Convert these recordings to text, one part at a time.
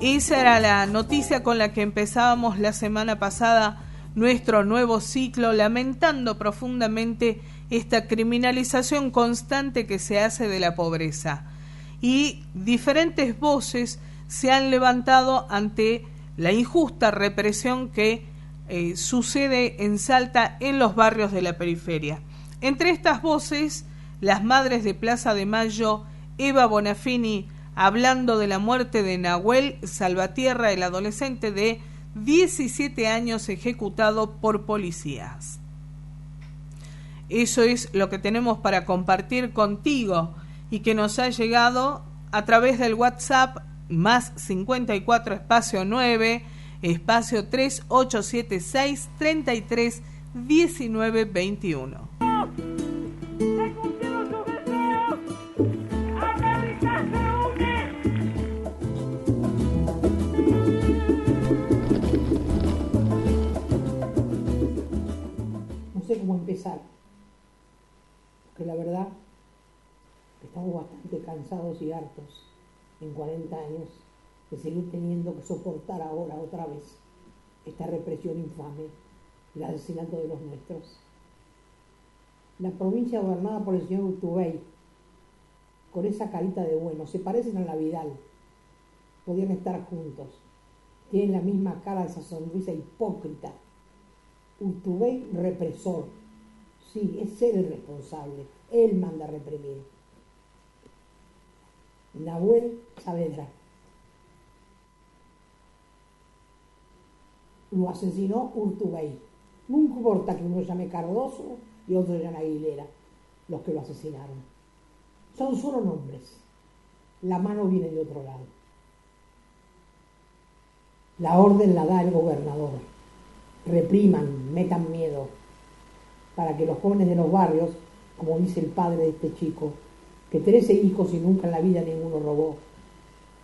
Esa era la noticia con la que empezábamos la semana pasada nuestro nuevo ciclo, lamentando profundamente esta criminalización constante que se hace de la pobreza. Y diferentes voces se han levantado ante la injusta represión que eh, sucede en Salta en los barrios de la periferia. Entre estas voces, las madres de Plaza de Mayo, Eva Bonafini, hablando de la muerte de Nahuel Salvatierra, el adolescente de 17 años ejecutado por policías. Eso es lo que tenemos para compartir contigo y que nos ha llegado a través del WhatsApp más 54 espacio 9 espacio 3876 33 19 21. Cómo empezar. Porque la verdad, estamos bastante cansados y hartos en 40 años de seguir teniendo que soportar ahora otra vez esta represión infame, el asesinato de los nuestros. La provincia gobernada por el señor Urtubey, con esa carita de bueno, se parecen a la Vidal, podían estar juntos, tienen la misma cara, esa sonrisa hipócrita Urtubey represor. Sí, es él el responsable. Él manda a reprimir. Nahuel Saavedra. Lo asesinó Urtubey. No importa que uno llame Cardoso y otro llame Aguilera, los que lo asesinaron. Son solo nombres. La mano viene de otro lado. La orden la da el gobernador repriman, metan miedo, para que los jóvenes de los barrios, como dice el padre de este chico, que trece hijos y nunca en la vida ninguno robó,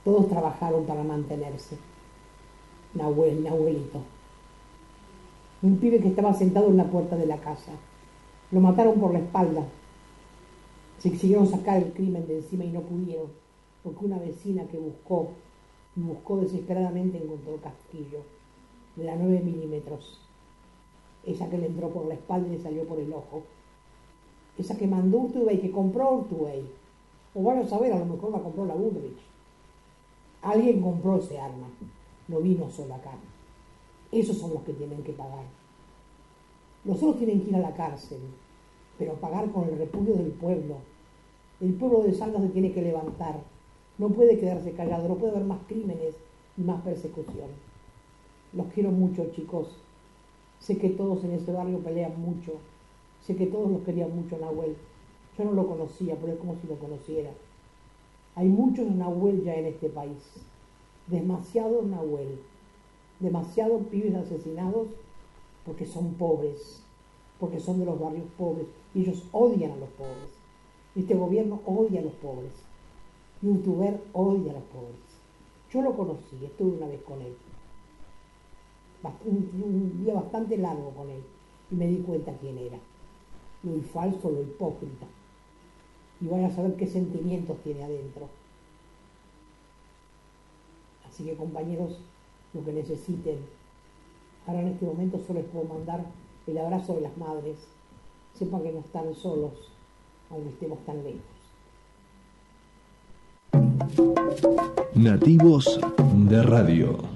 todos trabajaron para mantenerse. Nahuel, Nahuelito. Un pibe que estaba sentado en la puerta de la casa. Lo mataron por la espalda. Se quisieron sacar el crimen de encima y no pudieron, porque una vecina que buscó, buscó desesperadamente encontró castillo de la 9 milímetros. Esa que le entró por la espalda y le salió por el ojo. Esa que mandó Urtubey, que compró Urtubey. O van a saber, a lo mejor la compró la Woodbridge. Alguien compró ese arma. No vino solo acá. Esos son los que tienen que pagar. Los otros tienen que ir a la cárcel, pero pagar con el repudio del pueblo. El pueblo de Salta se tiene que levantar. No puede quedarse callado, no puede haber más crímenes y más persecución. Los quiero mucho, chicos. Sé que todos en este barrio pelean mucho. Sé que todos los querían mucho Nahuel. Yo no lo conocía, pero es como si lo conociera. Hay muchos Nahuel ya en este país. Demasiados Nahuel. Demasiados pibes asesinados porque son pobres, porque son de los barrios pobres. Y ellos odian a los pobres. Este gobierno odia a los pobres. Youtuber odia a los pobres. Yo lo conocí, estuve una vez con él un, día bastante largo con él y me di cuenta quién era. Lo falso, lo hipócrita. Y voy a saber qué sentimientos tiene adentro. Así que compañeros, lo que necesiten. Ahora en este momento solo les puedo mandar el abrazo de las madres. Sepan que no están solos, aunque estemos tan lejos. Nativos de Radio.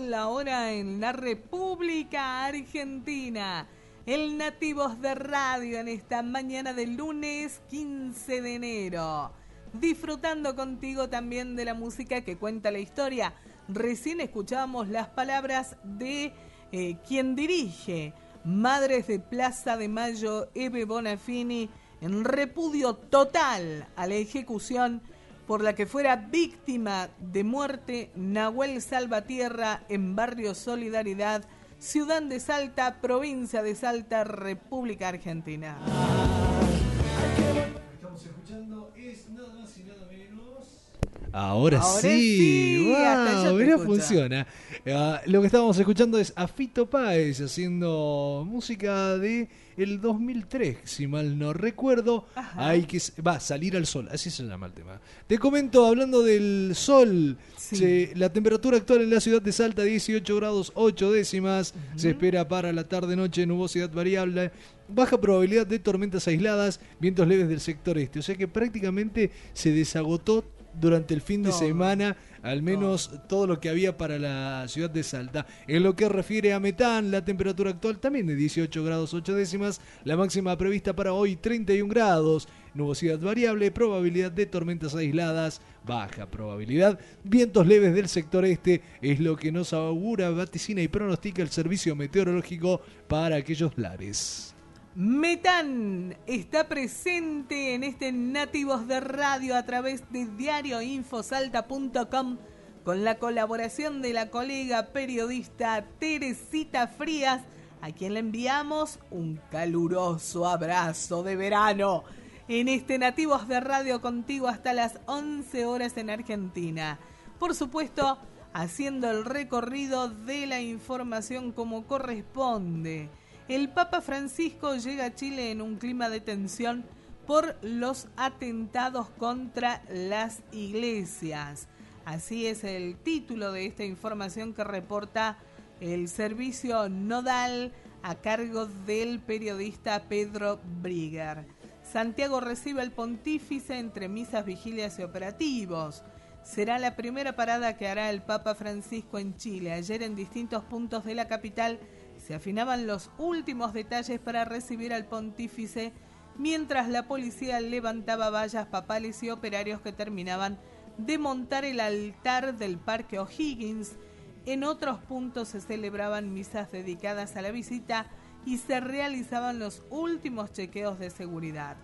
la hora en la República Argentina. El Nativos de Radio en esta mañana del lunes 15 de enero. Disfrutando contigo también de la música que cuenta la historia. Recién escuchábamos las palabras de eh, quien dirige Madres de Plaza de Mayo, Eve Bonafini, en repudio total a la ejecución por la que fuera víctima de muerte Nahuel Salvatierra en barrio Solidaridad, ciudad de Salta, provincia de Salta, República Argentina. Estamos escuchando es nada más y nada menos. Ahora, sí, wow, funciona. Ah, lo que estábamos escuchando es a Fito Páez haciendo música de el 2003, si mal no recuerdo. Hay que va salir al sol, así se llama el tema. Te comento hablando del sol, la temperatura actual en la ciudad de Salta 18 grados 8 décimas, se espera para la tarde noche nubosidad variable, baja probabilidad de tormentas aisladas, vientos leves del sector este, o sea que prácticamente se desagotó durante el fin de semana, al menos todo. lo que había para la ciudad de Salta. En lo que refiere a Metán, la temperatura actual también de 18 grados 8 décimas, la máxima prevista para hoy 31 grados, nubosidad variable, probabilidad de tormentas aisladas, baja probabilidad, vientos leves del sector este, es lo que nos augura, vaticina y pronostica el servicio meteorológico para aquellos lares. Metán está presente en este Nativos de Radio a través de diarioinfosalta.com con la colaboración de la colega periodista Teresita Frías, a quien le enviamos un caluroso abrazo de verano en este Nativos de Radio contigo hasta las 11 horas en Argentina. Por supuesto, haciendo el recorrido de la información como corresponde el Papa Francisco llega a Chile en un clima de tensión por los atentados contra las iglesias. Así es el título de esta información que reporta el servicio nodal a cargo del periodista Pedro Brigger. Santiago recibe al pontífice entre misas, vigilias y operativos. Será la primera parada que hará el Papa Francisco en Chile. Ayer en distintos puntos de la capital se afinaban los últimos detalles para recibir al pontífice mientras la policía levantaba vallas papales y operarios que terminaban de montar el altar del Parque O'Higgins. En otros puntos se celebraban misas dedicadas a la visita y se realizaban los últimos chequeos de seguridad.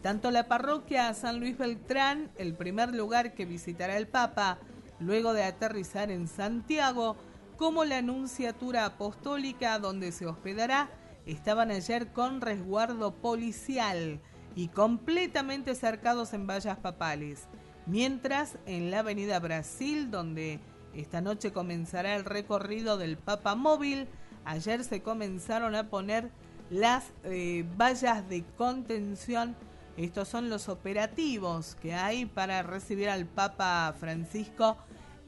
Tanto la parroquia San Luis Beltrán, el primer lugar que visitará el Papa, luego de aterrizar en Santiago, como la Anunciatura Apostólica donde se hospedará, estaban ayer con resguardo policial y completamente cercados en vallas papales. Mientras en la Avenida Brasil, donde esta noche comenzará el recorrido del Papa Móvil, ayer se comenzaron a poner las eh, vallas de contención. Estos son los operativos que hay para recibir al Papa Francisco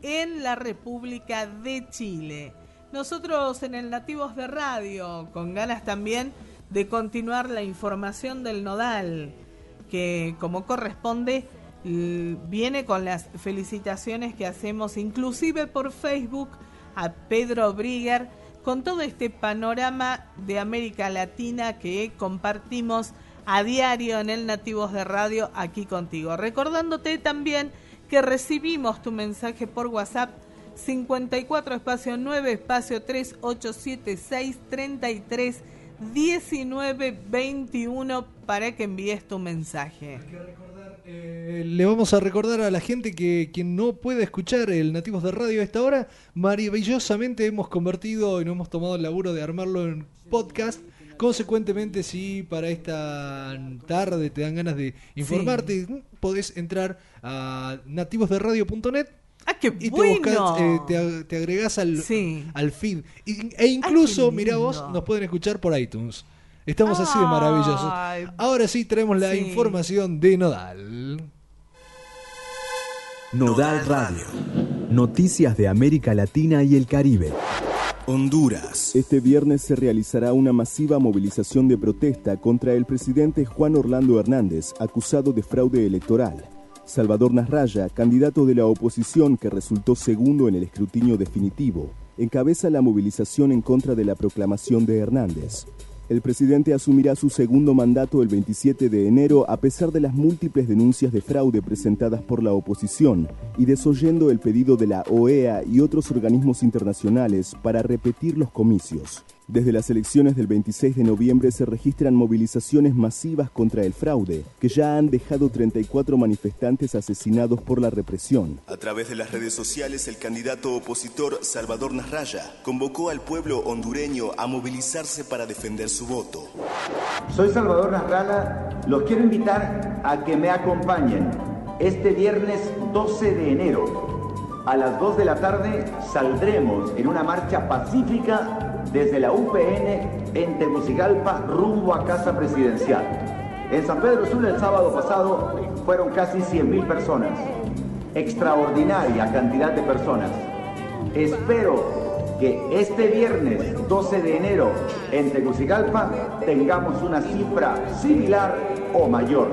en la República de Chile. Nosotros en el Nativos de Radio, con ganas también de continuar la información del nodal, que como corresponde viene con las felicitaciones que hacemos inclusive por Facebook a Pedro Brigger con todo este panorama de América Latina que compartimos a diario en el Nativos de Radio aquí contigo. Recordándote también que recibimos tu mensaje por WhatsApp 54 espacio 9 espacio 3876 33 1921 para que envíes tu mensaje. Eh, le vamos a recordar a la gente que quien no puede escuchar el Nativos de Radio a esta hora, maravillosamente hemos convertido y no hemos tomado el laburo de armarlo en podcast. Consecuentemente, si para esta tarde te dan ganas de informarte, podés entrar a nativosderadio.net Ah, qué y bueno. te, eh, te, agregás al, al feed. e incluso, mira vos, nos pueden escuchar por iTunes. Estamos así de maravillosos. Ahora sí tenemos la información de Nodal. Nodal Radio. Noticias de América Latina y el Caribe. Honduras. Este viernes se realizará una masiva movilización de protesta contra el presidente Juan Orlando Hernández, acusado de fraude electoral. Salvador Nasralla, candidato de la oposición que resultó segundo en el escrutinio definitivo, encabeza la movilización en contra de la proclamación de Hernández. El presidente asumirá su segundo mandato el 27 de enero a pesar de las múltiples denuncias de fraude presentadas por la oposición y desoyendo el pedido de la OEA y otros organismos internacionales para repetir los comicios. Desde las elecciones del 26 de noviembre se registran movilizaciones masivas contra el fraude, que ya han dejado 34 manifestantes asesinados por la represión. A través de las redes sociales, el candidato opositor Salvador Nasralla convocó al pueblo hondureño a movilizarse para defender su voto. Soy Salvador Nasralla, los quiero invitar a que me acompañen este viernes 12 de enero. A las 2 de la tarde saldremos en una marcha pacífica desde la UPN en Tegucigalpa rumbo a Casa Presidencial. En San Pedro Sur el sábado pasado fueron casi 100.000 personas. Extraordinaria cantidad de personas. Espero que este viernes 12 de enero en Tegucigalpa tengamos una cifra similar o mayor.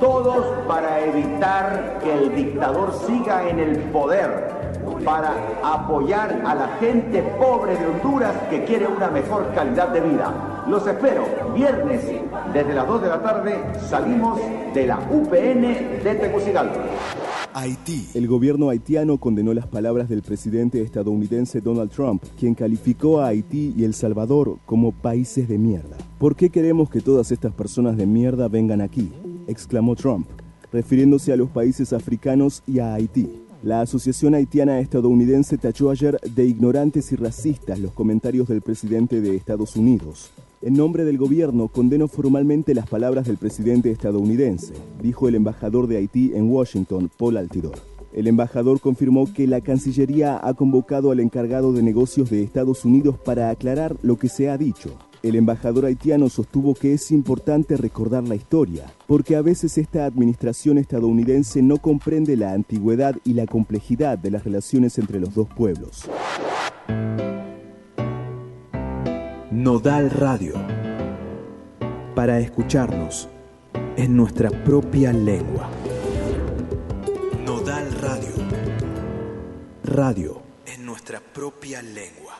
Todos para evitar que el dictador siga en el poder para apoyar a la gente pobre de Honduras que quiere una mejor calidad de vida. Los espero viernes desde las 2 de la tarde salimos de la UPN de Tegucigalpa. Haití. El gobierno haitiano condenó las palabras del presidente estadounidense Donald Trump, quien calificó a Haití y El Salvador como países de mierda. ¿Por qué queremos que todas estas personas de mierda vengan aquí? exclamó Trump, refiriéndose a los países africanos y a Haití. La Asociación Haitiana Estadounidense tachó ayer de ignorantes y racistas los comentarios del presidente de Estados Unidos. En nombre del gobierno condeno formalmente las palabras del presidente estadounidense, dijo el embajador de Haití en Washington, Paul Altidor. El embajador confirmó que la Cancillería ha convocado al encargado de negocios de Estados Unidos para aclarar lo que se ha dicho. El embajador haitiano sostuvo que es importante recordar la historia, porque a veces esta administración estadounidense no comprende la antigüedad y la complejidad de las relaciones entre los dos pueblos. Nodal Radio. Para escucharnos en nuestra propia lengua. Nodal Radio. Radio en nuestra propia lengua.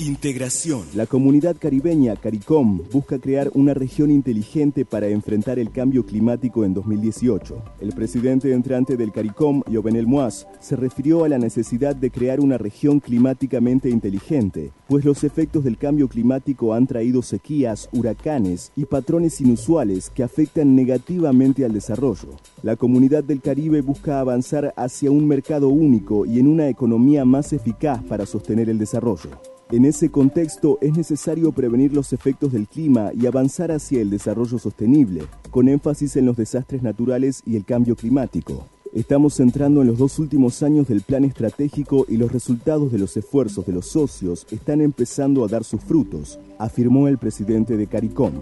Integración. La comunidad caribeña CARICOM busca crear una región inteligente para enfrentar el cambio climático en 2018. El presidente entrante del CARICOM, Jovenel Moaz, se refirió a la necesidad de crear una región climáticamente inteligente, pues los efectos del cambio climático han traído sequías, huracanes y patrones inusuales que afectan negativamente al desarrollo. La comunidad del Caribe busca avanzar hacia un mercado único y en una economía más eficaz para sostener el desarrollo. En ese contexto es necesario prevenir los efectos del clima y avanzar hacia el desarrollo sostenible, con énfasis en los desastres naturales y el cambio climático. Estamos centrando en los dos últimos años del plan estratégico y los resultados de los esfuerzos de los socios están empezando a dar sus frutos, afirmó el presidente de CARICOM.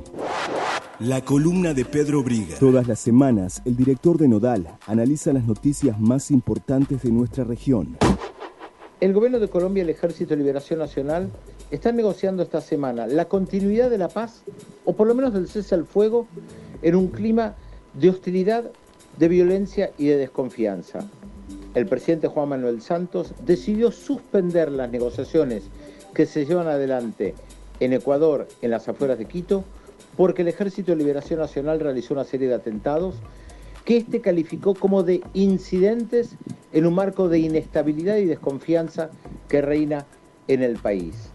La columna de Pedro Briga. Todas las semanas, el director de Nodal analiza las noticias más importantes de nuestra región. El gobierno de Colombia y el Ejército de Liberación Nacional están negociando esta semana la continuidad de la paz, o por lo menos del cese al fuego, en un clima de hostilidad, de violencia y de desconfianza. El presidente Juan Manuel Santos decidió suspender las negociaciones que se llevan adelante en Ecuador, en las afueras de Quito, porque el Ejército de Liberación Nacional realizó una serie de atentados que este calificó como de incidentes en un marco de inestabilidad y desconfianza que reina en el país.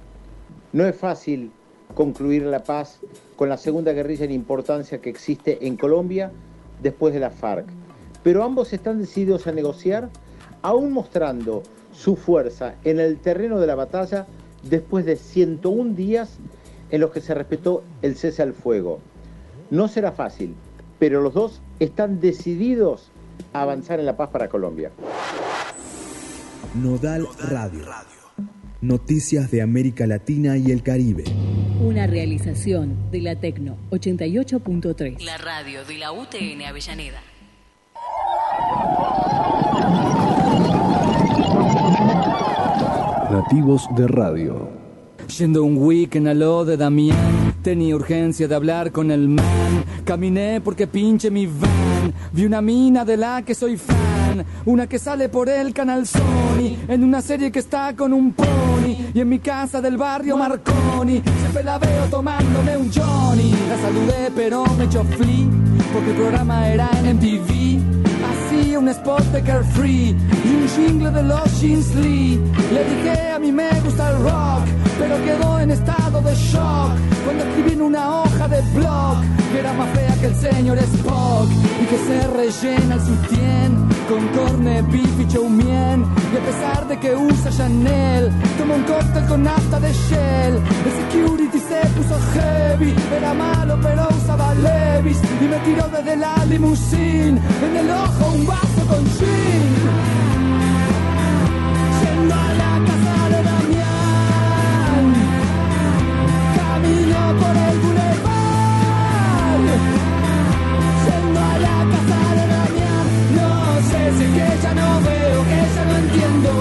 No es fácil concluir la paz con la segunda guerrilla en importancia que existe en Colombia después de la FARC. Pero ambos están decididos a negociar, aún mostrando su fuerza en el terreno de la batalla después de 101 días en los que se respetó el cese al fuego. No será fácil, pero los dos están decididos a avanzar en la paz para Colombia. Nodal Radio. Noticias de América Latina y el Caribe. Una realización de la Tecno 88.3. La radio de la UTN Avellaneda. Nativos de Radio. Yendo un weekend a lo de Damián, tenía urgencia de hablar con el man. Caminé porque pinche mi van. Vi una mina de la que soy fan. Una que sale por el canal Sony. En una serie que está con un pony. Y en mi casa del barrio Marconi. Siempre la veo tomándome un Johnny. La saludé pero me echó flea. Porque el programa era en MTV un spot de Carefree y un jingle de los Jeans Lee. Le dije a mí me gusta el rock, pero quedó en estado de shock cuando escribí en una hoja de blog que era más fea que el señor Spock y que se rellena el sutién con corne, beef y choumien. Y a pesar de que usa Chanel, toma un cóctel con nafta de Shell. El security se puso heavy, era malo pero usaba Levis y me tiró desde la limusine en el ojo un vaso con gin. Ya no veo, ya no entiendo.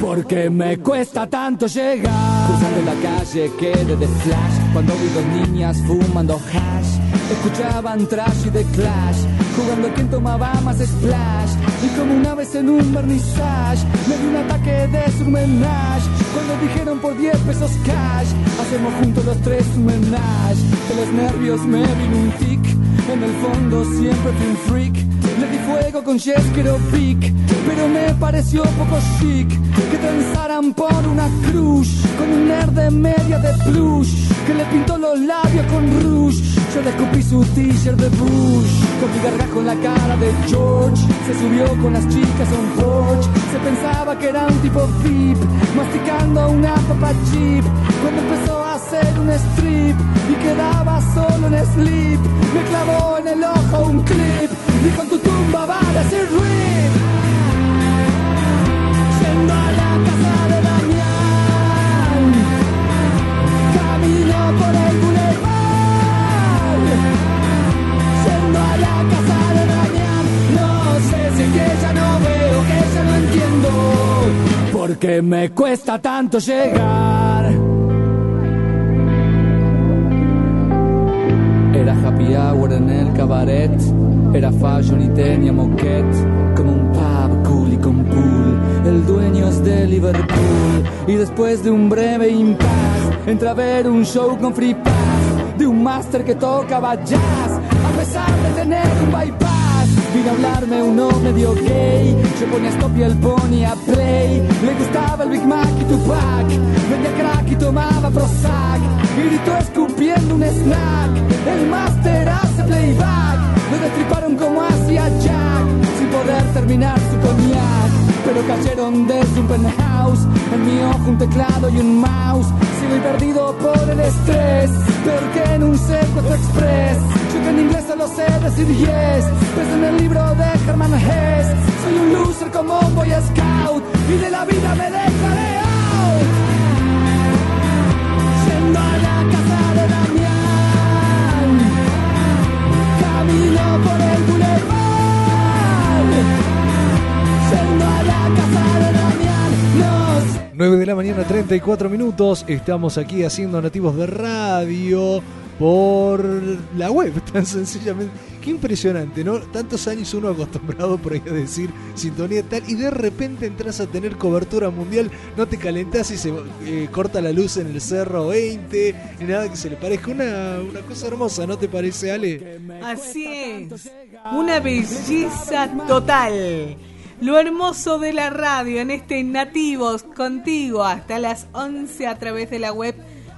Porque me cuesta tanto llegar. Cruzando la calle quedé de flash cuando vi dos niñas fumando hash. Escuchaban trash y de clash jugando a quien tomaba más splash. Y como una vez en un vernissage, me dio un ataque de surmenage. Cuando dijeron por 10 pesos cash, hacemos juntos los tres un menage. De los nervios me vino un tic, en el fondo siempre fui un freak. Le di fuego con Jeskero Pick, pero me pareció poco chic que pensaran por una cruz con un nerd de media de plush que le pintó los labios con rouge. Yo le escupí su t-shirt de Bush con mi gargajo en la cara de George. Se subió con las chicas a un porch. Se pensaba que era un tipo VIP, masticando una papa chip. Cuando empezó a hacer un strip y quedaba solo en sleep, me clavó en el ojo un clip. Dijo en tu tumba va a decir rip. Porque me cuesta tanto llegar. Era happy hour en el cabaret, era fashion y tenía moquette, como un pub cool y con pool. El dueño es de Liverpool y después de un breve impas, entra a ver un show con free pass de un máster que tocaba jazz, a pesar de tener un bypass. Vino a hablarme uno medio gay, yo ponía stop y el ponía play. Le gustaba el Big Mac y Tupac, vendía crack y tomaba Prozac. Gritó escupiendo un snack, el máster hace playback. Lo destriparon como hacía Jack, poder terminar su cognac. Pero cayeron desde un penthouse, en mi ojo un teclado y un mouse. Sigo perdido por el estrés, peor que en un secuestro express. Yo que en inglés solo sé decir yes, pues en el libro de Herman Hess. Soy un loser como un boy scout, y de la vida me dejaré out. Yendo a la casa de Damián, camino por el boulevard. 9 de la mañana, 34 minutos. Estamos aquí haciendo Nativos de Radio por la web, tan sencillamente. Qué impresionante, ¿no? Tantos años uno acostumbrado por ahí a decir sintonía tal y de repente entras a tener cobertura mundial, no te calentás y se eh, corta la luz en el Cerro 20, ni nada que se le parezca. Una, una cosa hermosa, ¿no te parece, Ale? Así es, una belleza total. Lo hermoso de la radio en este Nativos contigo hasta las 11 a través de la web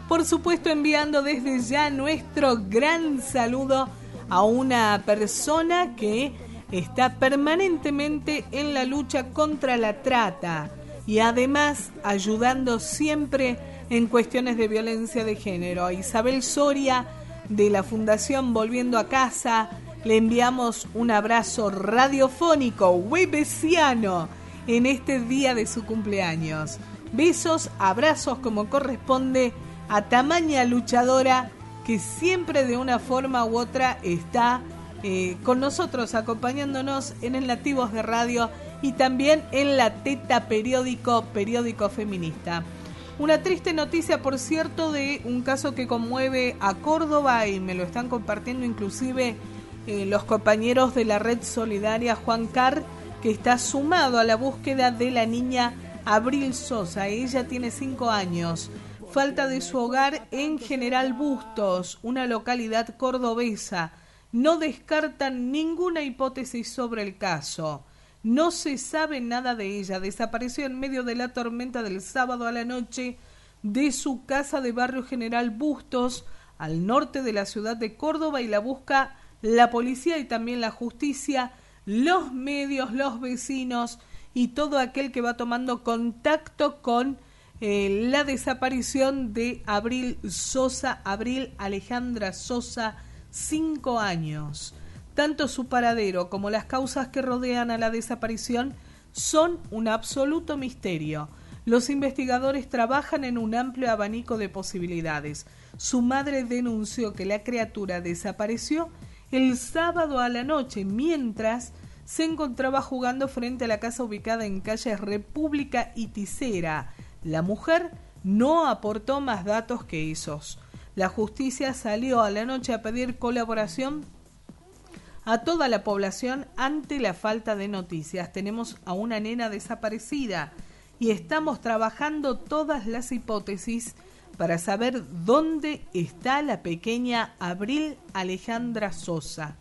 Por supuesto, enviando desde ya nuestro gran saludo a una persona que está permanentemente en la lucha contra la trata y además ayudando siempre en cuestiones de violencia de género. Isabel Soria de la Fundación Volviendo a Casa le enviamos un abrazo radiofónico webesiano en este día de su cumpleaños. Besos, abrazos como corresponde a tamaña luchadora que siempre de una forma u otra está eh, con nosotros acompañándonos en el Nativos de Radio y también en la Teta Periódico, periódico feminista. Una triste noticia, por cierto, de un caso que conmueve a Córdoba y me lo están compartiendo inclusive eh, los compañeros de la red solidaria Juan Car, que está sumado a la búsqueda de la niña Abril Sosa. Ella tiene cinco años. Falta de su hogar en General Bustos, una localidad cordobesa. No descartan ninguna hipótesis sobre el caso. No se sabe nada de ella. Desapareció en medio de la tormenta del sábado a la noche de su casa de barrio General Bustos, al norte de la ciudad de Córdoba, y la busca la policía y también la justicia, los medios, los vecinos y todo aquel que va tomando contacto con eh, la desaparición de Abril Sosa, Abril Alejandra Sosa, cinco años. Tanto su paradero como las causas que rodean a la desaparición son un absoluto misterio. Los investigadores trabajan en un amplio abanico de posibilidades. Su madre denunció que la criatura desapareció el sábado a la noche mientras se encontraba jugando frente a la casa ubicada en calles República y Ticera, la mujer no aportó más datos que esos. La justicia salió a la noche a pedir colaboración a toda la población ante la falta de noticias. Tenemos a una nena desaparecida y estamos trabajando todas las hipótesis para saber dónde está la pequeña Abril Alejandra Sosa.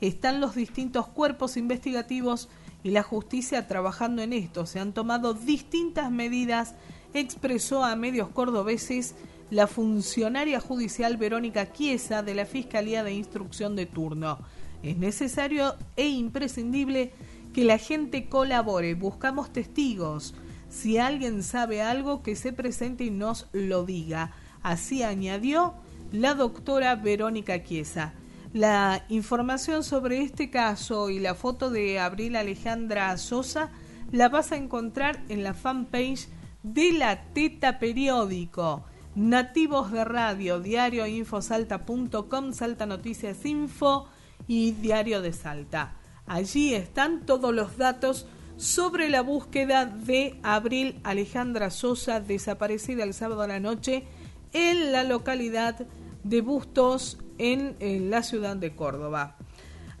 Están los distintos cuerpos investigativos y la justicia trabajando en esto. Se han tomado distintas medidas expresó a medios cordobeses la funcionaria judicial Verónica Chiesa de la Fiscalía de Instrucción de turno. Es necesario e imprescindible que la gente colabore, buscamos testigos. Si alguien sabe algo, que se presente y nos lo diga. Así añadió la doctora Verónica Chiesa. La información sobre este caso y la foto de Abril Alejandra Sosa la vas a encontrar en la fanpage de la Teta Periódico, Nativos de Radio, Diario Infosalta.com, Salta Noticias Info y Diario de Salta. Allí están todos los datos sobre la búsqueda de Abril Alejandra Sosa, desaparecida el sábado a la noche en la localidad de Bustos, en, la ciudad de Córdoba.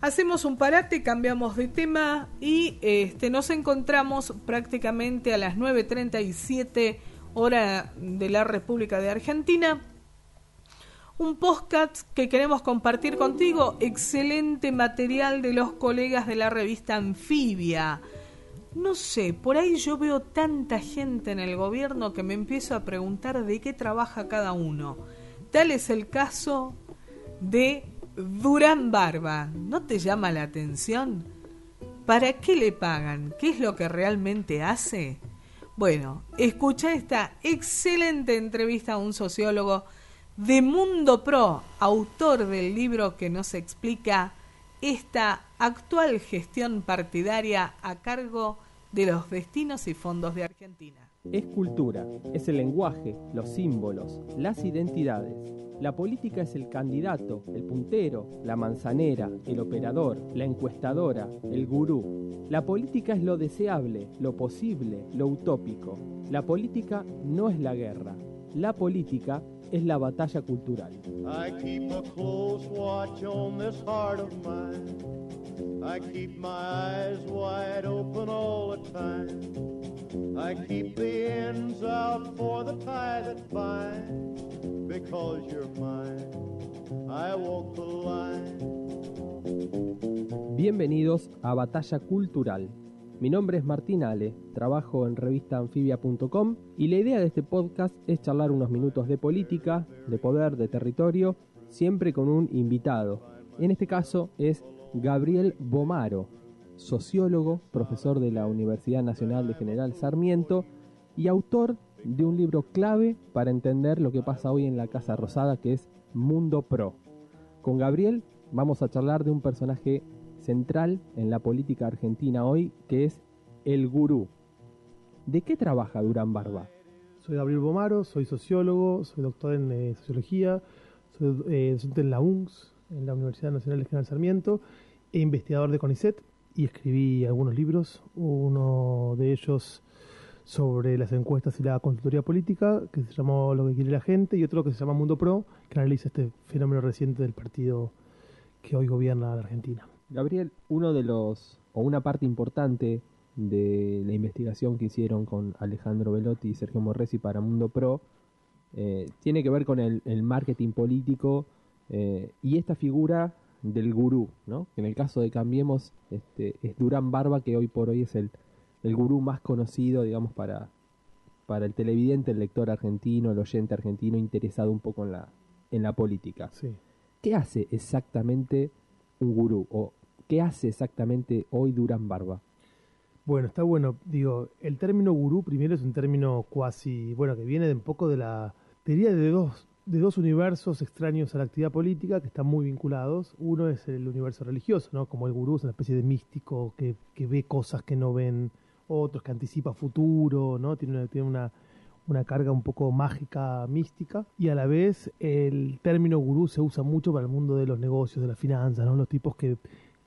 Hacemos un parate, cambiamos de tema y este, nos encontramos prácticamente a las 9.37 hora de la República de Argentina. Un podcast que queremos compartir contigo, excelente material de los colegas de la revista Anfibia. No sé, por ahí yo veo tanta gente en el gobierno que me empiezo a preguntar de qué trabaja cada uno. Tal es el caso de Durán Barba, ¿no te llama la atención? ¿Para qué le pagan? ¿Qué es lo que realmente hace? Bueno, escucha esta excelente entrevista a un sociólogo de Mundo Pro, autor del libro que nos explica esta actual gestión partidaria a cargo de los destinos y fondos de Argentina. Es cultura, es el lenguaje, los símbolos, las identidades. La política es el candidato, el puntero, la manzanera, el operador, la encuestadora, el gurú. La política es lo deseable, lo posible, lo utópico. La política no es la guerra. La política es la batalla cultural. I keep my eyes wide open all the time. I keep the ends out for the tie that binds. Because you're mine, I walk the line. Bienvenidos a Batalla Cultural, Mi nombre es Martín Ale, trabajo en revistaanfibia.com y la idea de este podcast es charlar unos minutos de política, de poder, de territorio, siempre con un invitado. En este caso es Gabriel Bomaro, sociólogo, profesor de la Universidad Nacional de General Sarmiento y autor de un libro clave para entender lo que pasa hoy en la Casa Rosada, que es Mundo Pro. Con Gabriel vamos a charlar de un personaje central en la política argentina hoy, que es el gurú. ¿De qué trabaja Durán Barba? Soy Gabriel Bomaro, soy sociólogo, soy doctor en eh, sociología, soy eh, docente en la UNS, en la Universidad Nacional de General Sarmiento, e investigador de CONICET y escribí algunos libros, uno de ellos sobre las encuestas y la consultoría política, que se llamó Lo que quiere la gente, y otro que se llama Mundo Pro, que analiza este fenómeno reciente del partido que hoy gobierna la Argentina. Gabriel, uno de los, o una parte importante de la investigación que hicieron con Alejandro Velotti y Sergio Morresi para Mundo Pro, eh, tiene que ver con el, marketing político eh, y esta figura del gurú, ¿no? Que en el caso de Cambiemos este, es Durán Barba, que hoy por hoy es el, el gurú más conocido, digamos, para, para el televidente, el lector argentino, el oyente argentino interesado un poco en la, en la política. Sí. ¿Qué hace exactamente un gurú? ¿O qué hace exactamente hoy Durán Barba? Bueno, está bueno. Digo, el término gurú primero es un término cuasi, bueno, que viene de un poco de la, teoría de dos, de dos universos extraños a la actividad política que están muy vinculados. Uno es el universo religioso, ¿no? Como el gurú es una especie de místico que, que ve cosas que no ven otros, que anticipa futuro, ¿no? Tiene tiene una, una carga un poco mágica, mística, y a la vez el término gurú se usa mucho para el mundo de los negocios, de las finanzas, ¿no? Los tipos que,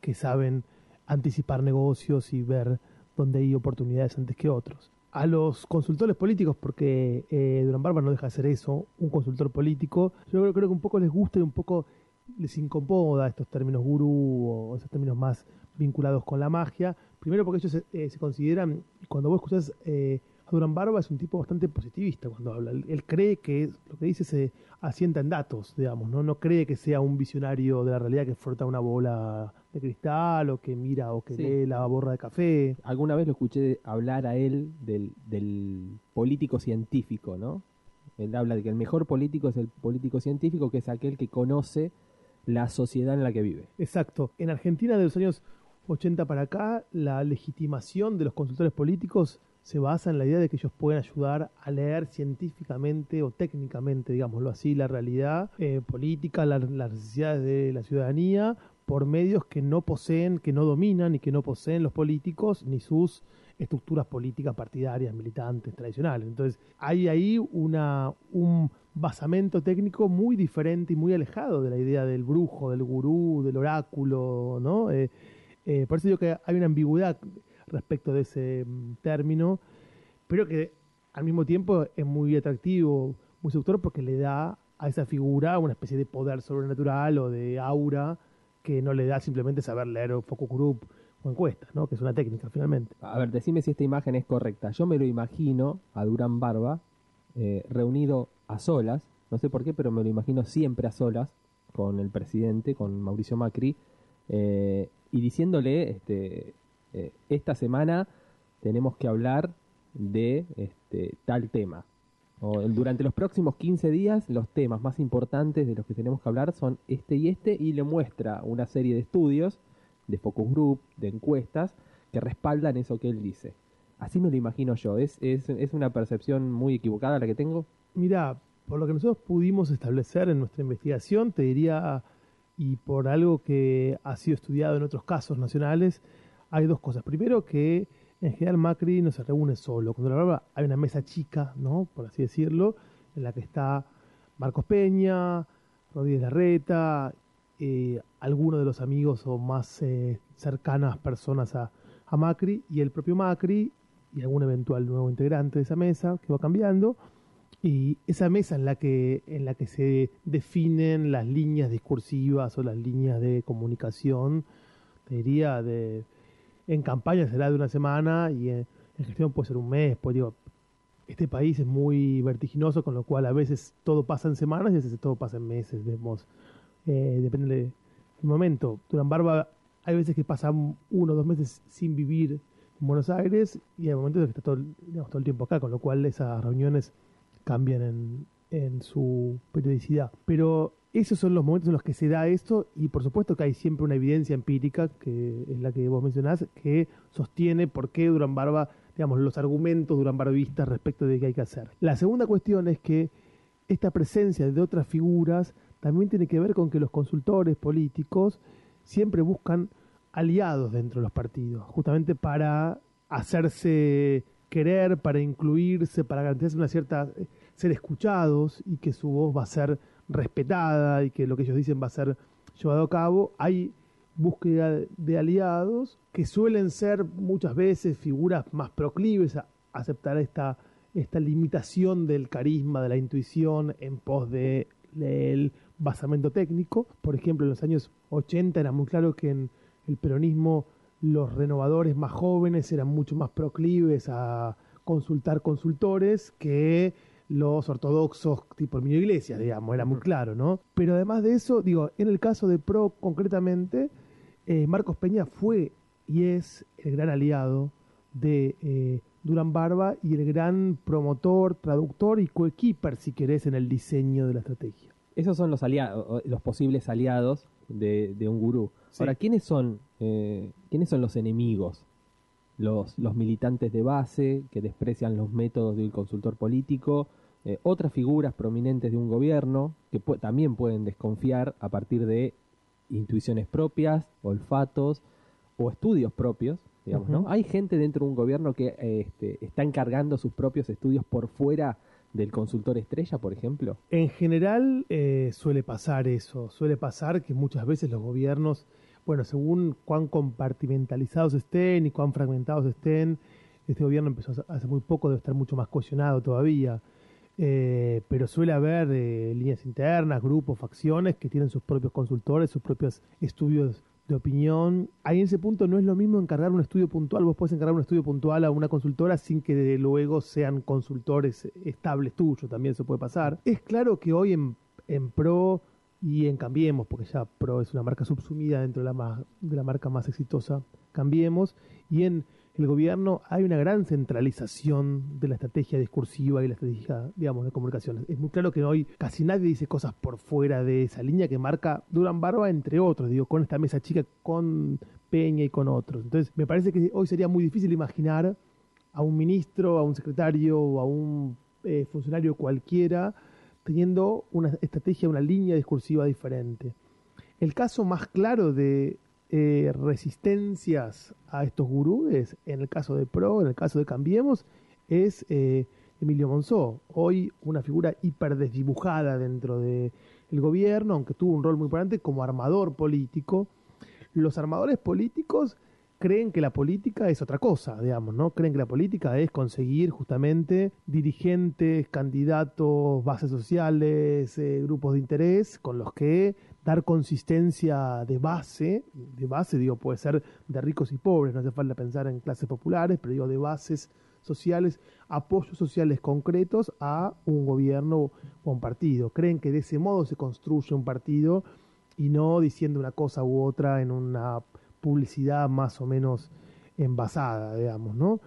que saben anticipar negocios y ver dónde hay oportunidades antes que otros. A los consultores políticos, porque eh, Durán Barba no deja de ser eso, un consultor político, yo creo, que un poco les gusta y un poco les incomoda estos términos gurú o esos términos más vinculados con la magia. Primero porque ellos se, eh, se consideran, cuando vos escuchás eh, Durán Barba es un tipo bastante positivista cuando habla. Él, cree que lo que dice se asienta en datos, digamos, ¿no? No cree que sea un visionario de la realidad que frota una bola de cristal o que mira o que lee la borra de café. Alguna vez lo escuché hablar a él del, del político científico, ¿no? Él habla de que el mejor político es el político científico, que es aquel que conoce la sociedad en la que vive. Exacto. En Argentina de los años 80 para acá, la legitimación de los consultores políticos se basa en la idea de que ellos pueden ayudar a leer científicamente o técnicamente, digámoslo así, la realidad eh, política, las necesidades de la ciudadanía por medios que no poseen, que no dominan y que no poseen los políticos ni sus estructuras políticas partidarias, militantes, tradicionales. Entonces, hay ahí una, un basamento técnico muy diferente y muy alejado de la idea del brujo, del gurú, del oráculo, ¿no? Eh, eh, por eso digo que hay una ambigüedad respecto de ese mm, término, pero que al mismo tiempo es muy atractivo, muy seductor porque le da a esa figura una especie de poder sobrenatural o de aura que no le da simplemente saber leer focus group o encuestas, ¿no? que es una técnica finalmente. A ver, decime si esta imagen es correcta. Yo me lo imagino a Durán Barba eh, reunido a solas, no sé por qué, pero me lo imagino siempre a solas con el presidente, con Mauricio Macri, eh, y diciéndole, este, eh, esta semana tenemos que hablar de este, tal tema. Durante los próximos 15 días los temas más importantes de los que tenemos que hablar son este y este y le muestra una serie de estudios, de focus group, de encuestas, que respaldan eso que él dice. Así me lo imagino yo. ¿Es, es, es una percepción muy equivocada la que tengo? Mira, por lo que nosotros pudimos establecer en nuestra investigación, te diría, y por algo que ha sido estudiado en otros casos nacionales, hay dos cosas. Primero que en general Macri no se reúne solo. Cuando la hay una mesa chica, ¿no? Por así decirlo, en la que está Marcos Peña, Rodríguez Larreta, eh, algunos de los amigos o más eh, cercanas personas a, a, Macri y el propio Macri y algún eventual nuevo integrante de esa mesa que va cambiando. Y esa mesa en la que, en la que se definen las líneas discursivas o las líneas de comunicación, te diría, de, en campaña será de una semana y en, gestión puede ser un mes. Pues digo, este país es muy vertiginoso, con lo cual a veces todo pasa en semanas y a veces todo pasa en meses. Vemos, eh, depende del momento. Durán Barba, hay veces que pasa uno o dos meses sin vivir Buenos Aires y hay momentos que está todo, todo el tiempo acá, con lo cual esas reuniones cambian en, en su periodicidad. Pero esos son los momentos en los que se da esto y por supuesto que hay siempre una evidencia empírica, que es la que vos mencionás, que sostiene por qué Durán Barba, digamos, los argumentos Durán Barbistas respecto de qué hay que hacer. La segunda cuestión es que esta presencia de otras figuras también tiene que ver con que los consultores políticos siempre buscan aliados dentro de los partidos, justamente para hacerse querer, para incluirse, para garantizar una cierta ser escuchados y que su voz va a ser respetada y que lo que ellos dicen va a ser llevado a cabo, hay búsqueda de aliados que suelen ser muchas veces figuras más proclives a aceptar esta, esta limitación del carisma, de la intuición en pos de, del basamento técnico. Por ejemplo, en los años 80 era muy claro que en el peronismo los renovadores más jóvenes eran mucho más proclives a consultar consultores que los ortodoxos tipo el Niño Iglesias, digamos, era muy claro, ¿no? Pero además de eso, digo, en el caso de PRO concretamente, eh, Marcos Peña fue y es el gran aliado de eh, Durán Barba y el gran promotor, traductor y coequiper, si querés, en el diseño de la estrategia. Esos son los aliados, los posibles aliados de, un gurú. Ahora, ¿quiénes son, eh, ¿quiénes son los enemigos los, los militantes de base que desprecian los métodos del consultor político, eh, otras figuras prominentes de un gobierno que también pueden desconfiar a partir de intuiciones propias, olfatos o estudios propios. Digamos, ¿no? Hay gente dentro de un gobierno que este, está encargando sus propios estudios por fuera del consultor estrella, por ejemplo. En general eh, suele pasar eso, suele pasar que muchas veces los gobiernos bueno, según cuán compartimentalizados estén y cuán fragmentados estén, este gobierno empezó hace muy poco, debe estar mucho más cohesionado todavía. Eh, pero suele haber eh, líneas internas, grupos, facciones que tienen sus propios consultores, sus propios estudios de opinión. Ahí en ese punto no es lo mismo encargar un estudio puntual, vos puedes encargar un estudio puntual a una consultora sin que de luego sean consultores estables tuyos, también eso puede pasar. Es claro que hoy en, en pro y en Cambiemos, porque ya Pro es una marca subsumida dentro de la, de la marca más exitosa, Cambiemos, y en el gobierno hay una gran centralización de la estrategia discursiva y la estrategia, digamos, de comunicaciones. Es muy claro que hoy casi nadie dice cosas por fuera de esa línea que marca Durán Barba, entre otros, digo, con esta mesa chica, con Peña y con otros. Entonces, me parece que hoy sería muy difícil imaginar a un ministro, a un secretario o a un eh, funcionario cualquiera teniendo una estrategia, una línea discursiva diferente. El caso más claro de eh, resistencias a estos gurúes, en el caso de PRO, en el caso de Cambiemos, es eh, Emilio Monzó, hoy una figura hiper desdibujada dentro del gobierno, aunque tuvo un rol muy importante como armador político. Los armadores políticos creen que la política es otra cosa, digamos, ¿no? Creen que la política es conseguir justamente dirigentes, candidatos, bases sociales, eh, grupos de interés con los que dar consistencia de base, de base digo, puede ser de ricos y pobres, no hace falta pensar en clases populares, pero digo de bases sociales, apoyos sociales concretos a un gobierno o un partido. Creen que de ese modo se construye un partido y no diciendo una cosa u otra en una publicidad más o menos envasada, digamos, ¿no?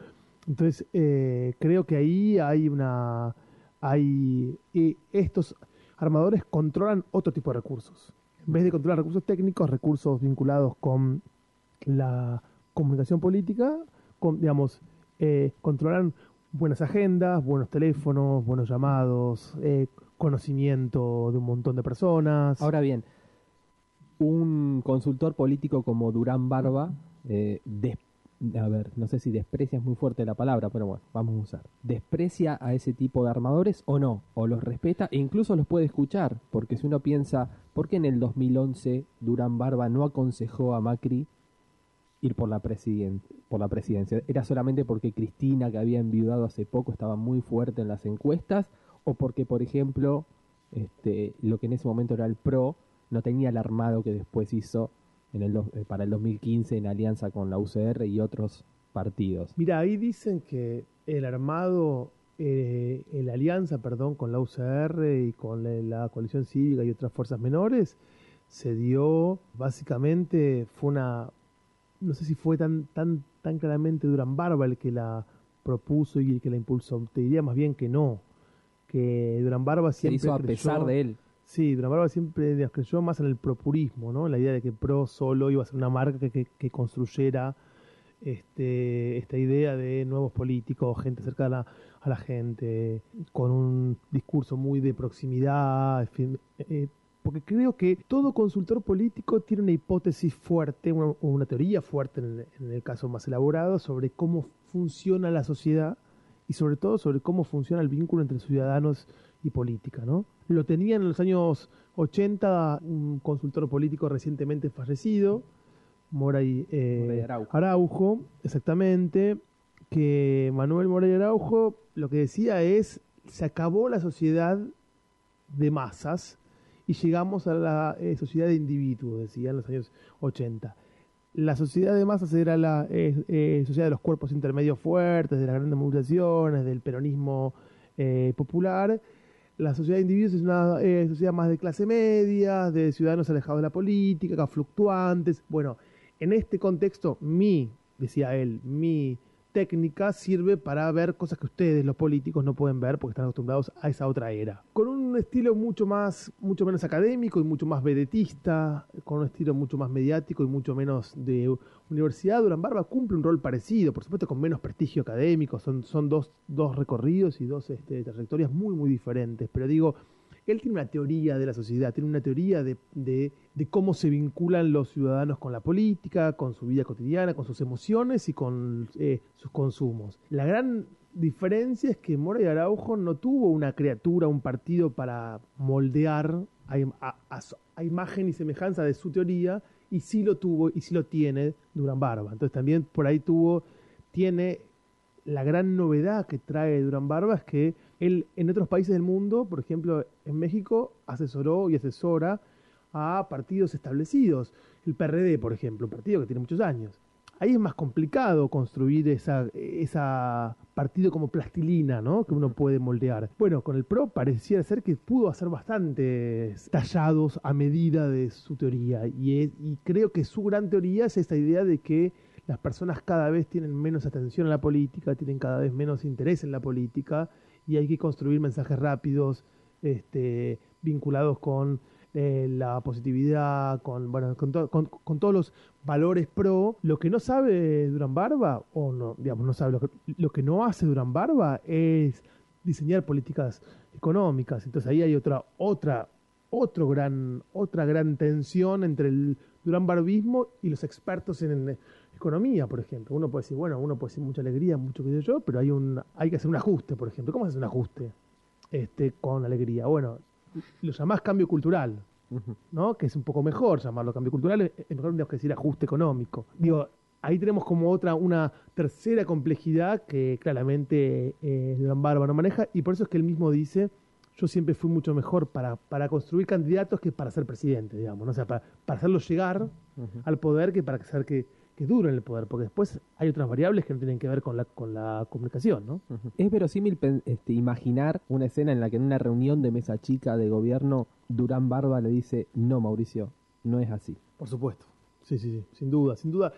Entonces, eh, creo que ahí hay una... hay Estos armadores controlan otro tipo de recursos. En vez de controlar recursos técnicos, recursos vinculados con la comunicación política, digamos, eh, controlan buenas agendas, buenos teléfonos, buenos llamados, eh, conocimiento de un montón de personas. Ahora bien, un consultor político como Durán Barba, eh, a ver, no sé si desprecia es muy fuerte la palabra, pero bueno, vamos a usar. ¿Desprecia a ese tipo de armadores o no? ¿O los respeta? E incluso los puede escuchar, porque si uno piensa, ¿por qué en el 2011 Durán Barba no aconsejó a Macri ir por la, por la presidencia? ¿Era solamente porque Cristina, que había enviudado hace poco, estaba muy fuerte en las encuestas? ¿O porque, por ejemplo, este, lo que en ese momento era el PRO, no tenía el armado que después hizo en el eh, para el 2015 en alianza con la UCR y otros partidos. Mira, ahí dicen que el armado, eh, la alianza, perdón, con la UCR y con la, coalición cívica y otras fuerzas menores, se dio, básicamente, fue una no sé si fue tan, tan, tan claramente Durán Barba el que la propuso y el que la impulsó. Te diría más bien que no. Que Durán Barba siempre. Se hizo a pesar de él. Sí, Durán Barba siempre creyó más en el propurismo, ¿no? La idea de que Pro solo iba a ser una marca que, construyera este, esta idea de nuevos políticos, gente cercana a la gente, con un discurso muy de proximidad, eh, porque creo que todo consultor político tiene una hipótesis fuerte, una, una teoría fuerte en en el, caso más elaborado sobre cómo funciona la sociedad y sobre todo sobre cómo funciona el vínculo entre ciudadanos y política, ¿no? Lo tenía en los años 80 un consultor político recientemente fallecido, Moray, eh, Araujo. exactamente, que Manuel Moray Araujo lo que decía es, se acabó la sociedad de masas y llegamos a la eh, sociedad de individuos, decía en los años 80. La sociedad de masas era la eh, sociedad de los cuerpos intermedios fuertes, de las grandes movilizaciones, del peronismo popular, la sociedad de individuos es una eh, sociedad más de clase media, de ciudadanos alejados de la política, fluctuantes. Bueno, en este contexto, mi, decía él, mi técnica sirve para ver cosas que ustedes, los políticos, no pueden ver porque están acostumbrados a esa otra era. Con un estilo mucho más, mucho menos académico y mucho más vedetista, con un estilo mucho más mediático y mucho menos de universidad, Durán Barba cumple un rol parecido, por supuesto con menos prestigio académico, son, son dos, dos recorridos y dos este, trayectorias muy, muy diferentes, pero digo, él tiene una teoría de la sociedad, tiene una teoría de, cómo se vinculan los ciudadanos con la política, con su vida cotidiana, con sus emociones y con eh, sus consumos. La gran diferencia es que Mora y Araujo no tuvo una criatura, un partido para moldear a, a, imagen y semejanza de su teoría, y sí lo tuvo y sí lo tiene Durán Barba. Entonces también por ahí tuvo, tiene la gran novedad que trae Durán Barba es que él en otros países del mundo, por ejemplo en México, asesoró y asesora a partidos establecidos. El PRD, por ejemplo, un partido que tiene muchos años. Ahí es más complicado construir esa, esa partido como plastilina, ¿no? Que uno puede moldear. Bueno, con el PRO pareciera ser que pudo hacer bastantes tallados a medida de su teoría. Y, y creo que su gran teoría es esta idea de que las personas cada vez tienen menos atención a la política, tienen cada vez menos interés en la política y hay que construir mensajes rápidos, este, vinculados con eh, la positividad, con, bueno, con, con, todos los valores pro. Lo que no sabe Durán Barba, o no, digamos, no sabe, lo que, lo que no hace Durán Barba es diseñar políticas económicas. Entonces ahí hay otra, otra, otro gran, otra gran tensión entre el Durán Barbismo y los expertos en, economía, por ejemplo. Uno puede decir, bueno, uno puede decir mucha alegría, mucho que yo, pero hay un, hay que hacer un ajuste, por ejemplo. ¿Cómo se hace un ajuste? Este, con alegría. Bueno, lo llamás cambio cultural, ¿no? Que es un poco mejor llamarlo cambio cultural, es mejor que decir ajuste económico. Digo, ahí tenemos como otra, una tercera complejidad que claramente eh, Barba no maneja, y por eso es que él mismo dice, yo siempre fui mucho mejor para, para construir candidatos que para ser presidente, digamos, ¿no? o sea, para, para hacerlos llegar al poder que para hacer que que duro en el poder, porque después hay otras variables que no tienen que ver con la, con la comunicación, ¿no? Es verosímil este, imaginar una escena en la que en una reunión de mesa chica de gobierno Durán Barba le dice, no, Mauricio, no es así. Por supuesto, sí, sí, sí, sin duda, sin duda.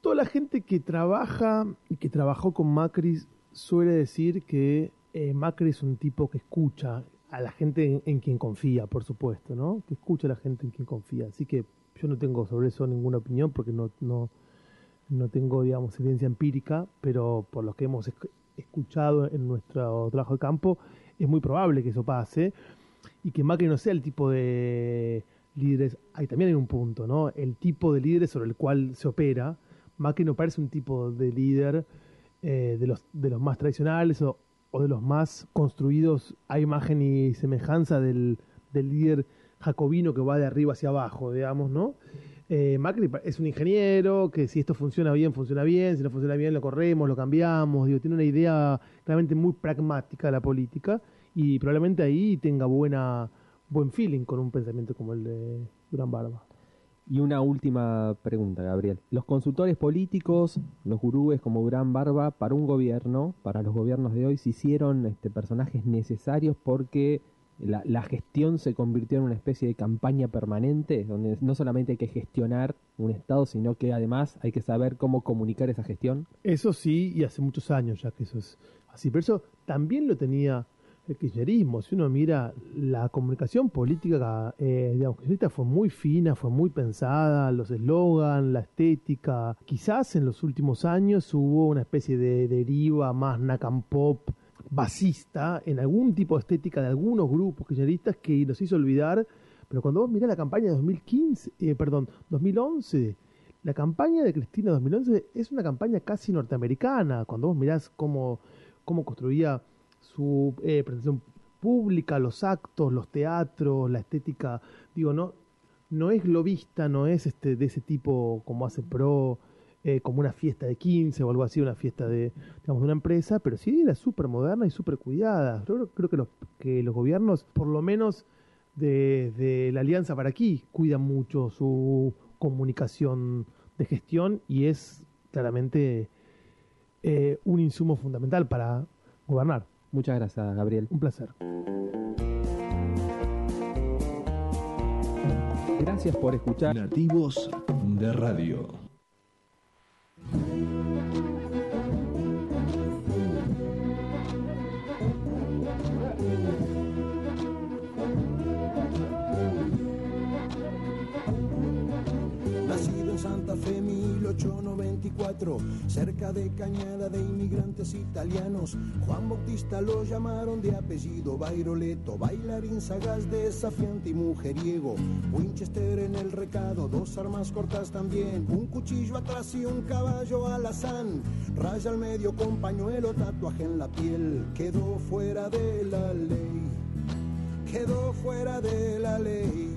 Toda la gente que trabaja y que trabajó con Macri suele decir que eh, Macri es un tipo que escucha a la gente en, quien confía, por supuesto, ¿no? Que escucha a la gente en quien confía. Así que yo no tengo sobre eso ninguna opinión porque no, no, no tengo, digamos, evidencia empírica, pero por lo que hemos escuchado en nuestro trabajo de campo, es muy probable que eso pase y que Macri no sea el tipo de líderes. Ahí también hay un punto, ¿no? El tipo de líderes sobre el cual se opera. Macri no parece un tipo de líder eh, de, los, de los más tradicionales o, o, de los más construidos a imagen y semejanza del, del líder jacobino que va de arriba hacia abajo, digamos, ¿no? Eh, Macri es un ingeniero que si esto funciona bien, funciona bien, si no funciona bien, lo corremos, lo cambiamos, digo, tiene una idea realmente muy pragmática de la política y probablemente ahí tenga buena buen feeling con un pensamiento como el de Durán Barba. Y una última pregunta, Gabriel. Los consultores políticos, los gurúes como Durán Barba, para un gobierno, para los gobiernos de hoy, se hicieron este, personajes necesarios porque la, gestión se convirtió en una especie de campaña permanente, donde no solamente hay que gestionar un Estado, sino que además hay que saber cómo comunicar esa gestión? Eso sí, y hace muchos años ya que eso es así. Pero eso también lo tenía el kirchnerismo. Si uno mira la comunicación política, eh, digamos, fue muy fina, fue muy pensada, los eslogans, la estética. Quizás en los últimos años hubo una especie de deriva más nakam pop basista en algún tipo de estética de algunos grupos kirchneristas que nos hizo olvidar. Pero cuando vos mirás la campaña de 2015, eh, perdón, 2011, la campaña de Cristina 2011 es una campaña casi norteamericana. Cuando vos mirás cómo, cómo construía su eh, presentación pública, los actos, los teatros, la estética, digo, no, no es globista, no es este de ese tipo como hace Pro, eh, como una fiesta de 15 o algo así, una fiesta de, digamos, de una empresa, pero sí era súper moderna y súper cuidada. Yo creo que los, que los gobiernos, por lo menos de, la Alianza para aquí, cuidan mucho su comunicación de gestión y es claramente eh, un insumo fundamental para gobernar. Muchas gracias, Gabriel. Un placer. Gracias por escuchar Nativos de Radio. Santa 1894, cerca de Cañada de inmigrantes italianos. Juan Bautista lo llamaron de apellido Bairoleto, bailarín sagaz, desafiante y mujeriego. Winchester en el recado, dos armas cortas también, un cuchillo atrás y un caballo alazán. Raya al medio con pañuelo, tatuaje en la piel, quedó fuera de la ley, quedó fuera de la ley.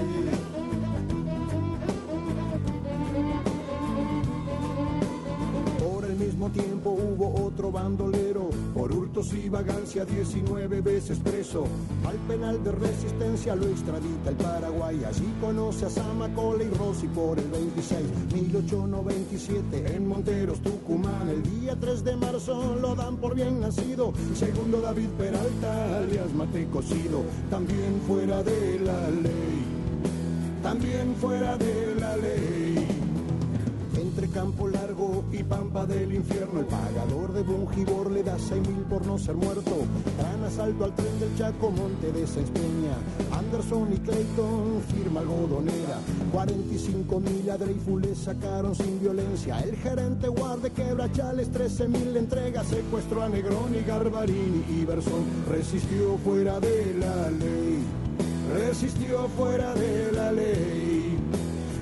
Tiempo hubo otro bandolero, por hurtos y vagancia 19 veces preso. Al penal de resistencia lo extradita el Paraguay, allí conoce a Samacola y Rossi por el 26, 1897 en Monteros, Tucumán. El día 3 de marzo lo dan por bien nacido, segundo David Peralta, alias Mate Cocido, también fuera de la ley, también fuera de la ley entre campo largo y pampa del infierno. El pagador de Bungibor le da seis mil por no ser muerto. Gran asalto al tren del Chaco, Monte de Peña. Anderson y Clayton, firma algodonera. 45 mil a Dreyfus le sacaron sin violencia. El gerente guarde quebrachales, 13 mil entrega. Secuestró a Negroni, Garbarini y Berson. Resistió fuera de la ley. Resistió fuera de la ley.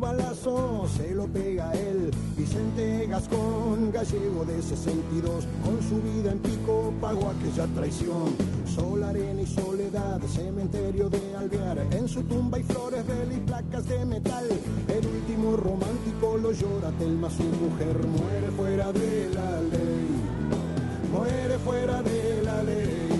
Balazo se lo pega él. Vicente Gascón, gallego de 62, con su vida en pico pagó aquella traición. Sol, arena y soledad, cementerio de Alvear, en su tumba hay flores, de y placas de metal. El último romántico lo llora Telma, su mujer muere fuera de la ley, muere fuera de la ley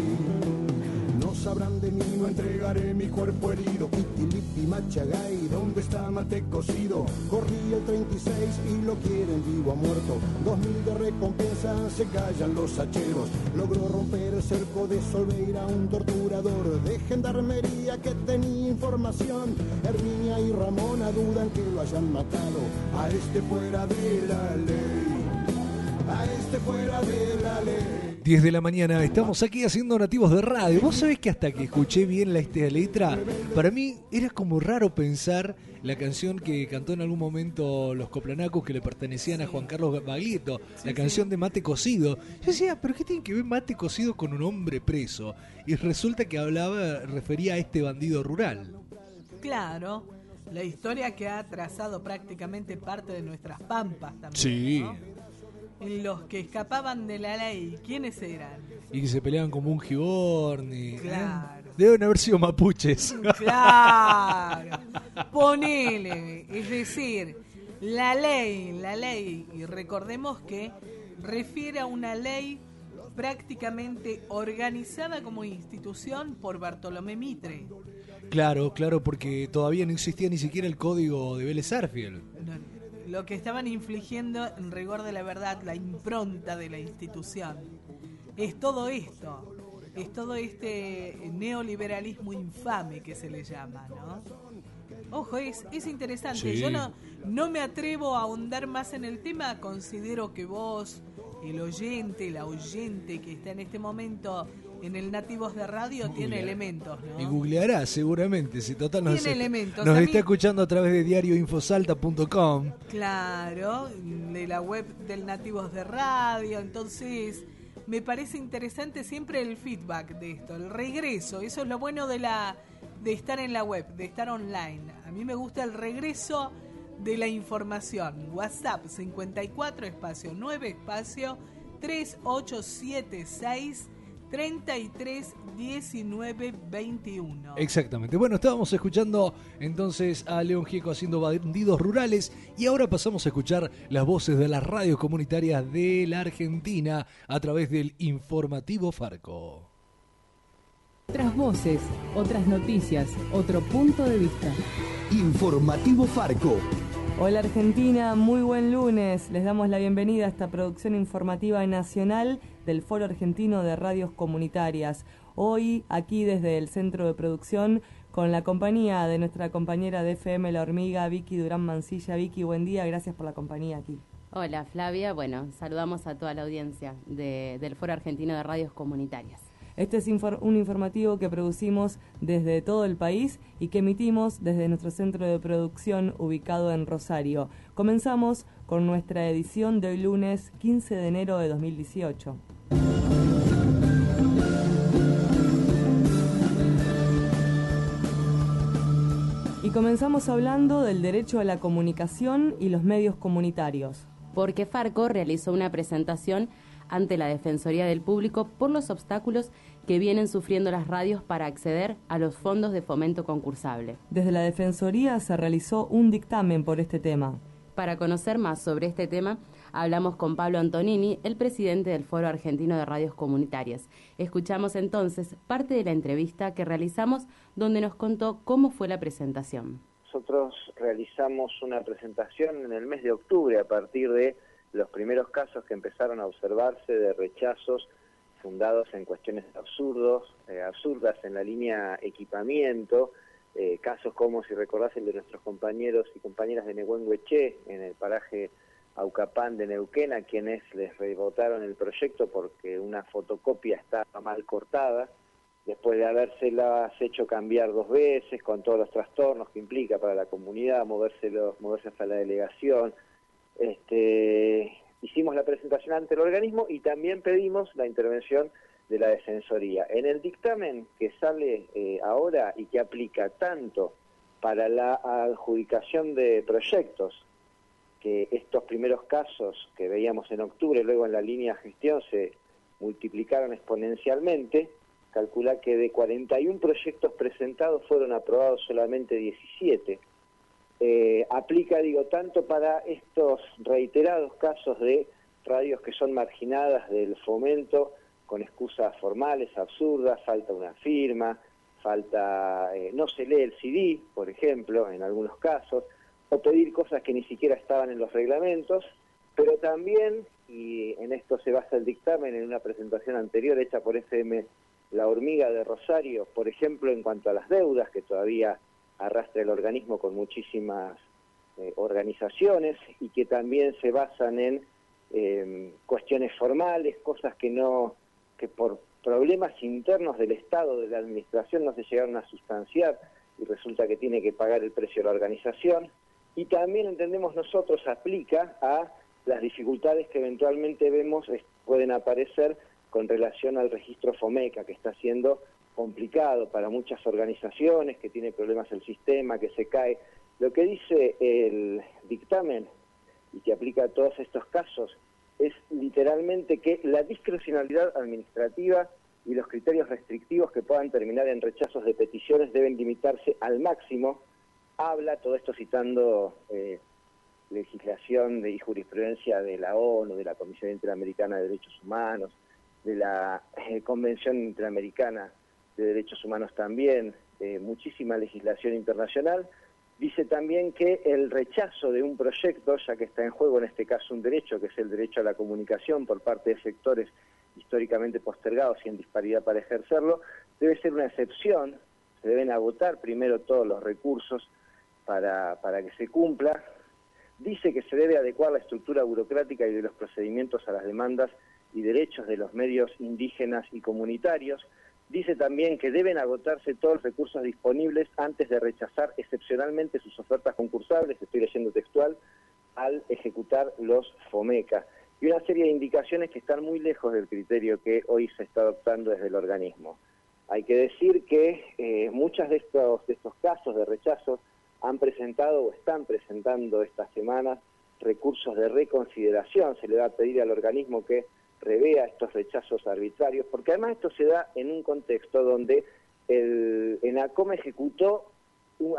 sabrán de mí, entregaré mi cuerpo herido. Pitilipi, Machagay, ¿dónde está Mate cocido? Corrí el 36 y lo quieren vivo a muerto. Dos mil de recompensa, se callan los hacheros. Logró romper el cerco de Solveira un torturador de gendarmería que tenía información. Herminia y Ramona dudan que lo hayan matado a este fuera de la ley. A este fuera de la ley. 10 de la mañana, estamos aquí haciendo nativos de radio. Vos sabés que hasta que escuché bien la esta letra, para mí era como raro pensar la canción que cantó en algún momento los coplanacos que le pertenecían a Juan Carlos Baglietto, la canción de Mate Cocido. Yo decía, ¿pero qué tiene que ver Mate Cocido con un hombre preso? Y resulta que hablaba, refería a este bandido rural. Claro, la historia que ha trazado prácticamente parte de nuestras pampas también. Sí los que escapaban de la ley, ¿quiénes eran? Y que se peleaban como un gibón. ¿eh? Claro. Deben haber sido mapuches. Claro. Ponele. Es decir, la ley, la ley, y recordemos que refiere a una ley prácticamente organizada como institución por Bartolomé Mitre. Claro, claro, porque todavía no existía ni siquiera el código de Vélez Arfiel lo que estaban infligiendo en rigor de la verdad, la impronta de la institución. Es todo esto, es todo este neoliberalismo infame que se le llama, ¿no? Ojo, es, es interesante. Yo no, no me atrevo a ahondar más en el tema. Considero que vos, el oyente, la oyente que está en este momento en el Nativos de Radio tiene elementos, ¿no? Y googleará seguramente, si total nos, tiene elementos. nos está escuchando a través de diarioinfosalta.com. Claro, de la web del Nativos de Radio, entonces me parece interesante siempre el feedback de esto, el regreso, eso es lo bueno de la de estar en la web, de estar online. A mí me gusta el regreso de la información. WhatsApp 54 espacio 9 espacio 3876 33 19 21. Exactamente. Bueno, estábamos escuchando entonces a León Gieco haciendo bandidos rurales y ahora pasamos a escuchar las voces de las radios comunitarias de la Argentina a través del informativo Farco. Otras voces, otras noticias, otro punto de vista. Informativo Farco. Hola Argentina, muy buen lunes. Les damos la bienvenida a esta producción informativa nacional del Foro Argentino de Radios Comunitarias. Hoy aquí desde el centro de producción con la compañía de nuestra compañera de FM La Hormiga, Vicky Durán Mancilla. Vicky, buen día, gracias por la compañía aquí. Hola Flavia, bueno, saludamos a toda la audiencia del Foro Argentino de Radios Comunitarias. Este es un informativo que producimos desde todo el país y que emitimos desde nuestro centro de producción ubicado en Rosario. Comenzamos con nuestra edición de hoy lunes 15 de enero de 2018. Y comenzamos hablando del derecho a la comunicación y los medios comunitarios. Porque Farco realizó una presentación ante la Defensoría del Público por los obstáculos que vienen sufriendo las radios para acceder a los fondos de fomento concursable. Desde la Defensoría se realizó un dictamen por este tema. Para conocer más sobre este tema, hablamos con Pablo Antonini, el presidente del Foro Argentino de Radios Comunitarias. Escuchamos entonces parte de la entrevista que realizamos donde nos contó cómo fue la presentación. Nosotros realizamos una presentación en el mes de octubre a partir de los primeros casos que empezaron a observarse de rechazos fundados en cuestiones absurdos, eh, absurdas en la línea equipamiento, eh, casos como, si recordás, el de nuestros compañeros y compañeras de Nehuengueche en el paraje Aucapán de Neuquén, a quienes les rebotaron el proyecto porque una fotocopia estaba mal cortada, después de habérselas hecho cambiar dos veces, con todos los trastornos que implica para la comunidad, moverse hasta la delegación, este, hicimos la presentación ante el organismo y también pedimos la intervención de la defensoría. En el dictamen que sale eh, ahora y que aplica tanto para la adjudicación de proyectos, que estos primeros casos que veíamos en octubre, luego en la línea de gestión se multiplicaron exponencialmente, calcula que de 41 proyectos presentados fueron aprobados solamente 17 eh, aplica, digo, tanto para estos reiterados casos de radios que son marginadas del fomento con excusas formales, absurdas, falta una firma, falta, eh, no se lee el CD, por ejemplo, en algunos casos, o pedir cosas que ni siquiera estaban en los reglamentos, pero también y en esto se basa el dictamen en una presentación anterior hecha por FM La Hormiga de Rosario, por ejemplo, en cuanto a las deudas que todavía arrastra el organismo con muchísimas eh, organizaciones y que también se basan en em, cuestiones formales, cosas que no que por problemas internos del Estado, de la Administración, no se llegaron a sustanciar y resulta que tiene que pagar el precio de la organización. Y también entendemos nosotros aplica a las dificultades que eventualmente vemos pueden aparecer con relación al registro FOMECA, que está siendo complicado para muchas organizaciones, que tiene problemas el sistema, que se cae. Lo que dice el dictamen y que aplica a todos estos casos es literalmente que la discrecionalidad administrativa y los criterios restrictivos que puedan terminar en rechazos de peticiones deben limitarse al máximo. Habla, todo esto citando eh, legislación de, y jurisprudencia de la ONU, de la Comisión Interamericana de Derechos Humanos, de la eh, Convención Interamericana de Derechos Humanos también, muchísima legislación internacional. Dice también que el rechazo de un proyecto, ya que está en juego en este caso un derecho, que es el derecho a la comunicación por parte de sectores históricamente postergados y en disparidad para ejercerlo, debe ser una excepción, se deben agotar primero todos los recursos para, para que se cumpla, dice que se debe adecuar la estructura burocrática y de los procedimientos a las demandas y derechos de los medios indígenas y comunitarios. Dice también que deben agotarse todos los recursos disponibles antes de rechazar excepcionalmente sus ofertas concursables, estoy leyendo textual, al ejecutar los FOMECA. Y una serie de indicaciones que están muy lejos del criterio que hoy se está adoptando desde el organismo. Hay que decir que eh, muchos de estos, de estos casos de rechazo han presentado o están presentando esta semana recursos de reconsideración. Se le va a pedir al organismo que revea estos rechazos arbitrarios, porque además esto se da en un contexto donde el ENACOM ejecutó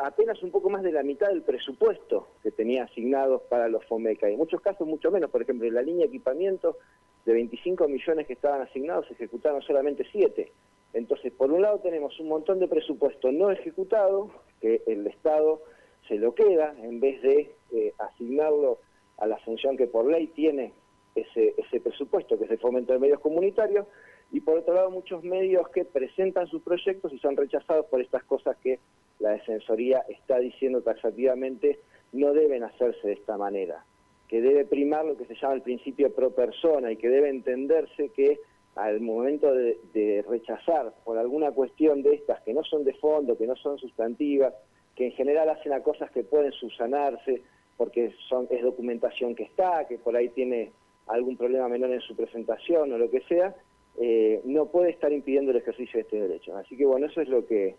apenas un poco más de la mitad del presupuesto que tenía asignado para los FOMECA, y en muchos casos mucho menos, por ejemplo, en la línea de equipamiento de 25 millones que estaban asignados, se ejecutaron solamente 7. Entonces, por un lado tenemos un montón de presupuesto no ejecutado, que el Estado se lo queda, en vez de eh, asignarlo a la función que por ley tiene ese, presupuesto, que es el fomento de medios comunitarios, y por otro lado muchos medios que presentan sus proyectos y son rechazados por estas cosas que la Defensoría está diciendo taxativamente no deben hacerse de esta manera, que debe primar lo que se llama el principio pro persona y que debe entenderse que al momento de, rechazar por alguna cuestión de estas que no son de fondo, que no son sustantivas, que en general hacen a cosas que pueden subsanarse porque son, es documentación que está, que por ahí tiene algún problema menor en su presentación o lo que sea, eh, no puede estar impidiendo el ejercicio de este derecho. Así que bueno, eso es lo que,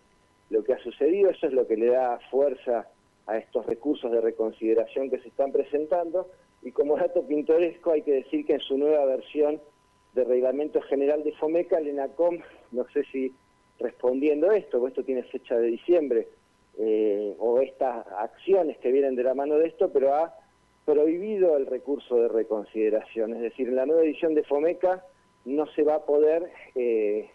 lo que ha sucedido, eso es lo que le da fuerza a estos recursos de reconsideración que se están presentando y como dato pintoresco hay que decir que en su nueva versión de Reglamento General de FOMECA, el ENACOM, no sé si respondiendo esto, porque esto tiene fecha de diciembre, eh, o estas acciones que vienen de la mano de esto, pero ha prohibido el recurso de reconsideración. Es decir, en la nueva edición de FOMECA no se va a poder eh,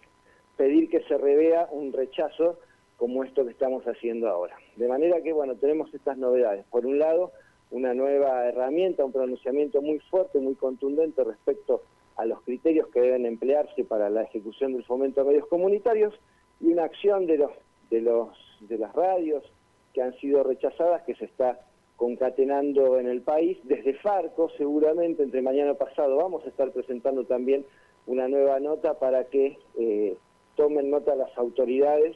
pedir que se revea un rechazo como esto que estamos haciendo ahora. De manera que, bueno, tenemos estas novedades. Por un lado, una nueva herramienta, un pronunciamiento muy fuerte, muy contundente respecto a los criterios que deben emplearse para la ejecución del fomento a medios comunitarios y una acción de los de los de las radios que han sido rechazadas que se está concatenando en el país desde Farco seguramente entre mañana pasado vamos a estar presentando también una nueva nota para que eh, tomen nota las autoridades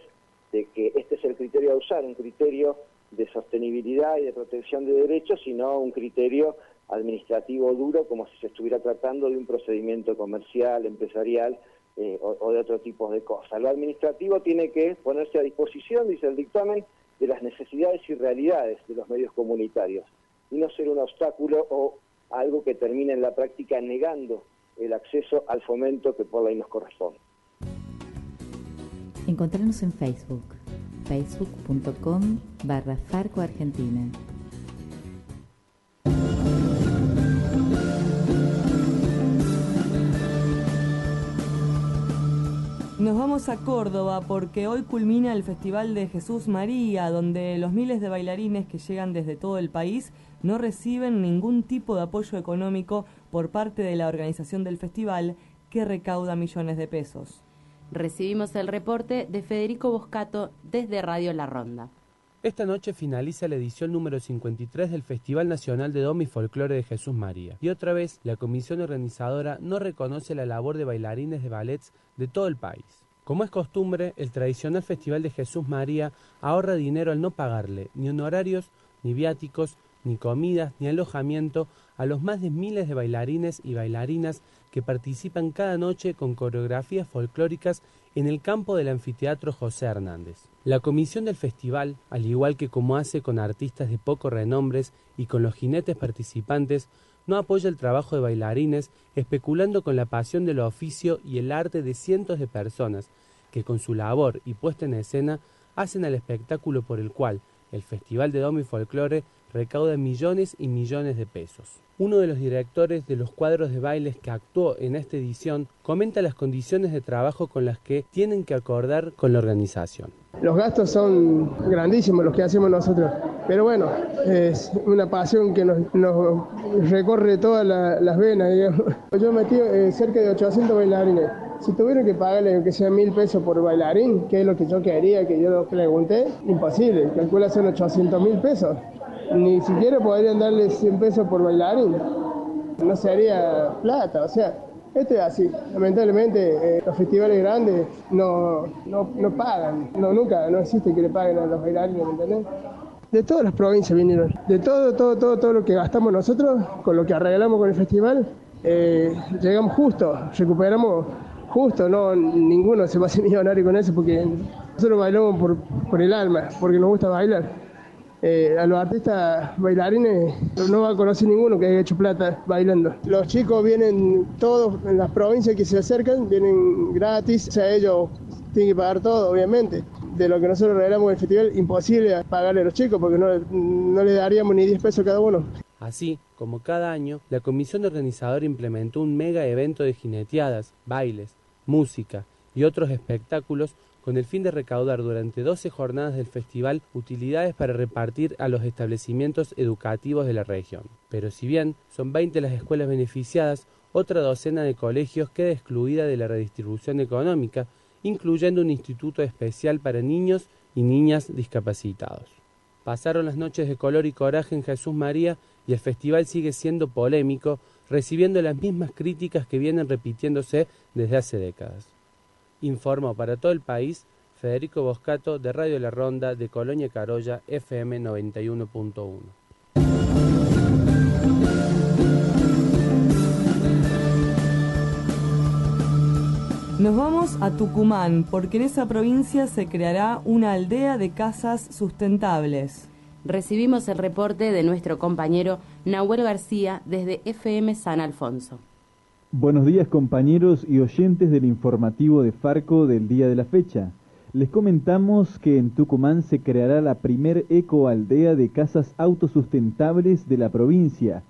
de que este es el criterio a usar un criterio de sostenibilidad y de protección de derechos y no un criterio administrativo duro como si se estuviera tratando de un procedimiento comercial, empresarial eh, o, de otro tipo de cosas. Lo administrativo tiene que ponerse a disposición, dice el dictamen, de las necesidades y realidades de los medios comunitarios y no ser un obstáculo o algo que termine en la práctica negando el acceso al fomento que por ley nos corresponde. Encontrarnos en Facebook, facebook.com barra Farco Argentina. Nos vamos a Córdoba porque hoy culmina el Festival de Jesús María, donde los miles de bailarines que llegan desde todo el país no reciben ningún tipo de apoyo económico por parte de la organización del festival que recauda millones de pesos. Recibimos el reporte de Federico Boscato desde Radio La Ronda. Esta noche finaliza la edición número 53 del Festival Nacional de Dom y Folclore de Jesús María. Y otra vez, la comisión organizadora no reconoce la labor de bailarines de ballets de todo el país. Como es costumbre, el tradicional Festival de Jesús María ahorra dinero al no pagarle ni honorarios, ni viáticos, ni comidas, ni alojamiento a los más de miles de bailarines y bailarinas que participan cada noche con coreografías folclóricas en el campo del anfiteatro José Hernández. La comisión del festival, al igual que como hace con artistas de poco renombres y con los jinetes participantes, no apoya el trabajo de bailarines, especulando con la pasión del oficio y el arte de cientos de personas que con su labor y puesta en escena hacen el espectáculo por el cual el Festival de Domi Folklore recauda millones y millones de pesos. Uno de los directores de los cuadros de bailes que actuó en esta edición comenta las condiciones de trabajo con las que tienen que acordar con la organización. Los gastos son grandísimos los que hacemos nosotros, pero bueno, es una pasión que nos, recorre todas las venas. Yo metí eh, cerca de 800 bailarines. Si tuvieron que pagarle que sea mil pesos por bailarín, que es lo que yo quería, que yo lo pregunté, imposible, calcula son 800 mil pesos ni siquiera podrían darle 100 pesos por bailarín. No se haría plata, o sea, esto es así. Lamentablemente, eh, los festivales grandes no, no, pagan, no, nunca, no existe que le paguen a los bailarines, ¿me entendés? De todas las provincias vinieron, de todo, todo, todo, todo lo que gastamos nosotros, con lo que arreglamos con el festival, eh, llegamos justo, recuperamos justo, no, ninguno se va a hacer millonario con eso porque nosotros bailamos por, por el alma, porque nos gusta bailar. Eh, a los artistas bailarines no va a conocer ninguno que haya hecho plata bailando. Los chicos vienen todos en las provincias que se acercan, vienen gratis, o sea, ellos tienen que pagar todo, obviamente. De lo que nosotros regalamos en el festival, imposible pagarle a los chicos porque no, no le daríamos ni 10 pesos cada uno. Así, como cada año, la comisión organizadora implementó un mega evento de jineteadas, bailes, música y otros espectáculos con el fin de recaudar durante 12 jornadas del festival utilidades para repartir a los establecimientos educativos de la región. Pero si bien son 20 las escuelas beneficiadas, otra docena de colegios queda excluida de la redistribución económica, incluyendo un instituto especial para niños y niñas discapacitados. Pasaron las noches de color y coraje en Jesús María y el festival sigue siendo polémico, recibiendo las mismas críticas que vienen repitiéndose desde hace décadas. Informó para todo el país Federico Boscato de Radio La Ronda de Colonia Carolla FM 91.1. Nos vamos a Tucumán porque en esa provincia se creará una aldea de casas sustentables. Recibimos el reporte de nuestro compañero Nahuel García desde FM San Alfonso. Buenos días compañeros y oyentes del informativo de Farco del día de la fecha. Les comentamos que en Tucumán se creará la primer ecoaldea de casas autosustentables de la provincia.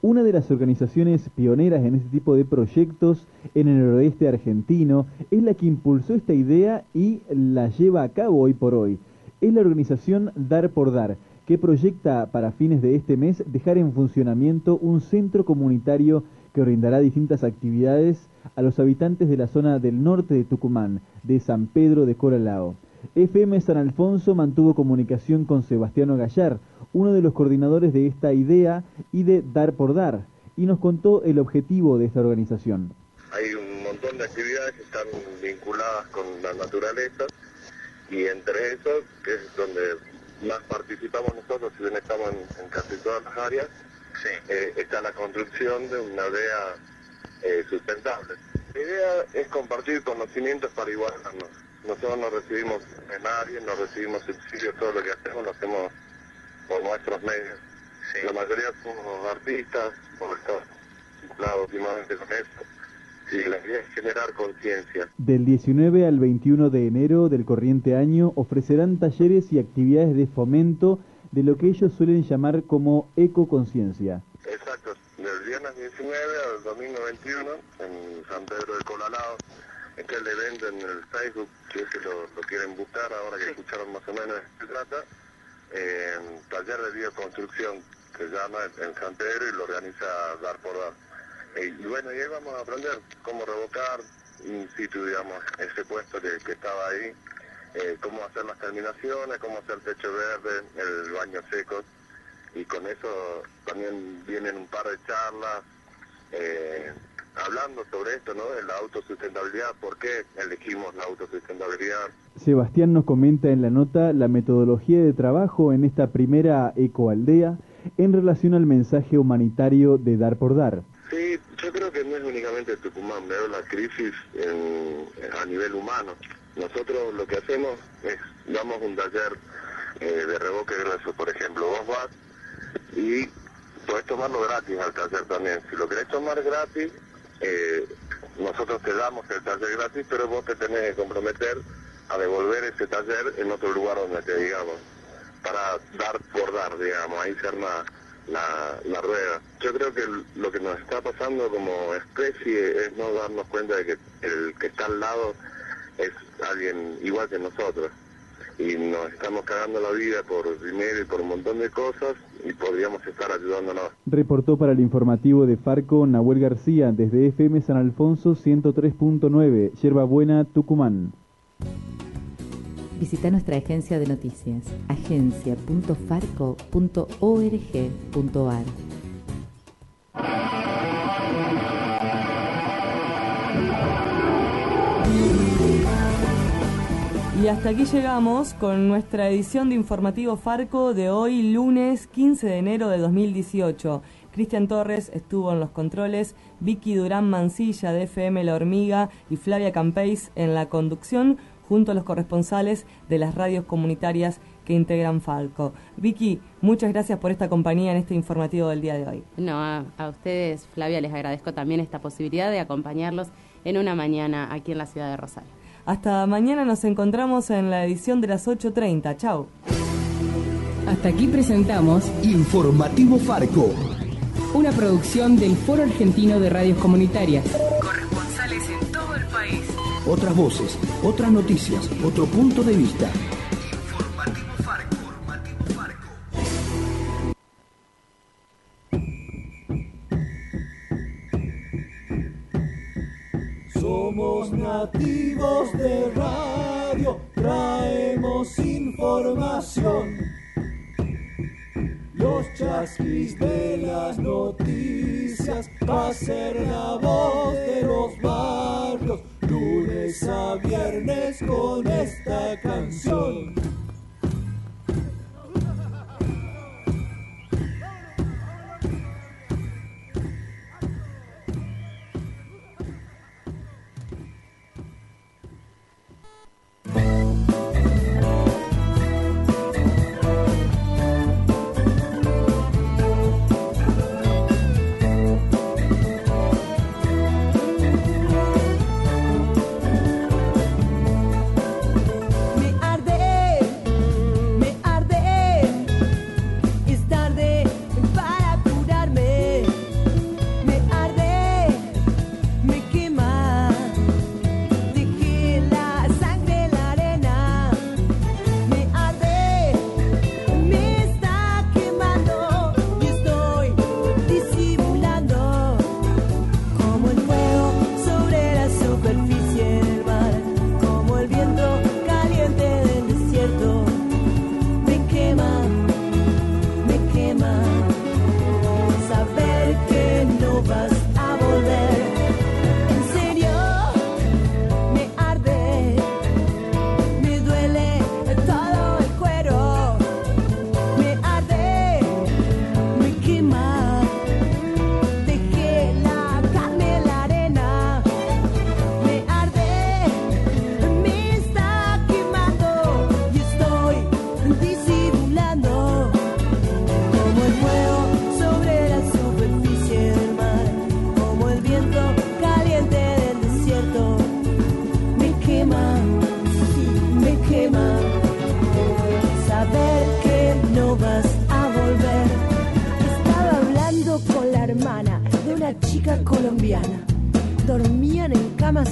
Una de las organizaciones pioneras en este tipo de proyectos en el noroeste argentino es la que impulsó esta idea y la lleva a cabo hoy por hoy. Es la organización Dar por Dar, que proyecta para fines de este mes dejar en funcionamiento un centro comunitario que brindará distintas actividades a los habitantes de la zona del norte de Tucumán, de San Pedro de Coralao. FM San Alfonso mantuvo comunicación con Sebastiano Gallar, uno de los coordinadores de esta idea y de Dar por Dar, y nos contó el objetivo de esta organización. Hay un montón de actividades que están vinculadas con la naturaleza y entre esos, que es donde más participamos nosotros, si bien estamos en casi todas las áreas, eh, está la construcción de una aldea eh, sustentable. La idea es compartir conocimientos para igualarnos. Nosotros no recibimos de nadie, no recibimos subsidios, todo lo que hacemos lo hacemos por nuestros medios. La mayoría somos artistas, por estar vinculados últimamente con eso. Sí, la idea es generar conciencia. Del 19 al 21 de enero del corriente año ofrecerán talleres y actividades de fomento de lo que ellos suelen llamar como ecoconciencia. Exacto, del viernes 19 al domingo 21 en San Pedro de Colalao, está el evento en el Facebook, si es que lo, quieren buscar, ahora que escucharon más o menos de qué se trata, taller de bioconstrucción, se llama en San Pedro y lo organiza Dar por Dar. Eh, y bueno, y ahí vamos a aprender cómo revocar in situ, digamos, ese puesto que, estaba ahí, eh, cómo hacer las terminaciones, cómo hacer techo verde, el baño seco, y con eso también vienen un par de charlas, eh, hablando sobre esto, ¿no? De la autosustentabilidad, por qué elegimos la autosustentabilidad. Sebastián nos comenta en la nota la metodología de trabajo en esta primera ecoaldea en relación al mensaje humanitario de Dar por Dar. Sí, yo creo que no es únicamente Tucumán, veo la crisis a nivel humano. Nosotros lo que hacemos es, damos un taller eh, de revoque grueso, por ejemplo, vos vas y podés tomarlo gratis al taller también. Si lo querés tomar gratis, eh, nosotros te damos el taller gratis, pero vos te tenés que comprometer a devolver ese taller en otro lugar donde te digamos, para dar por dar, digamos, ahí se arma la, la rueda. Yo creo que lo que nos está pasando como especie es no darnos cuenta de que el que está al lado es alguien igual que nosotros y nos estamos cagando la vida por dinero y por un montón de cosas y podríamos estar ayudándonos. Reportó para el informativo de Farco Nahuel García desde FM San Alfonso 103.9, Yerba Buena, Tucumán. Visita nuestra agencia de noticias, agencia.farco.org.ar. Y hasta aquí llegamos con nuestra edición de Informativo Farco de hoy, lunes 15 de enero de 2018. Cristian Torres estuvo en los controles, Vicky Durán Mancilla de FM La Hormiga y Flavia Campeis en la conducción, junto a los corresponsales de las radios comunitarias que integran Falco. Vicky, muchas gracias por esta compañía en este informativo del día de hoy. No, a, a ustedes, Flavia, les agradezco también esta posibilidad de acompañarlos en una mañana aquí en la ciudad de Rosario. Hasta mañana nos encontramos en la edición de las 8.30. Chao. Hasta aquí presentamos Informativo Farco. Una producción del Foro Argentino de Radios Comunitarias. Corresponsales en todo el país. Otras voces, otras noticias, otro punto de vista. Nativos de radio, traemos información. Los chasquis de las noticias va a ser la voz de los barrios, lunes a viernes con esta canción.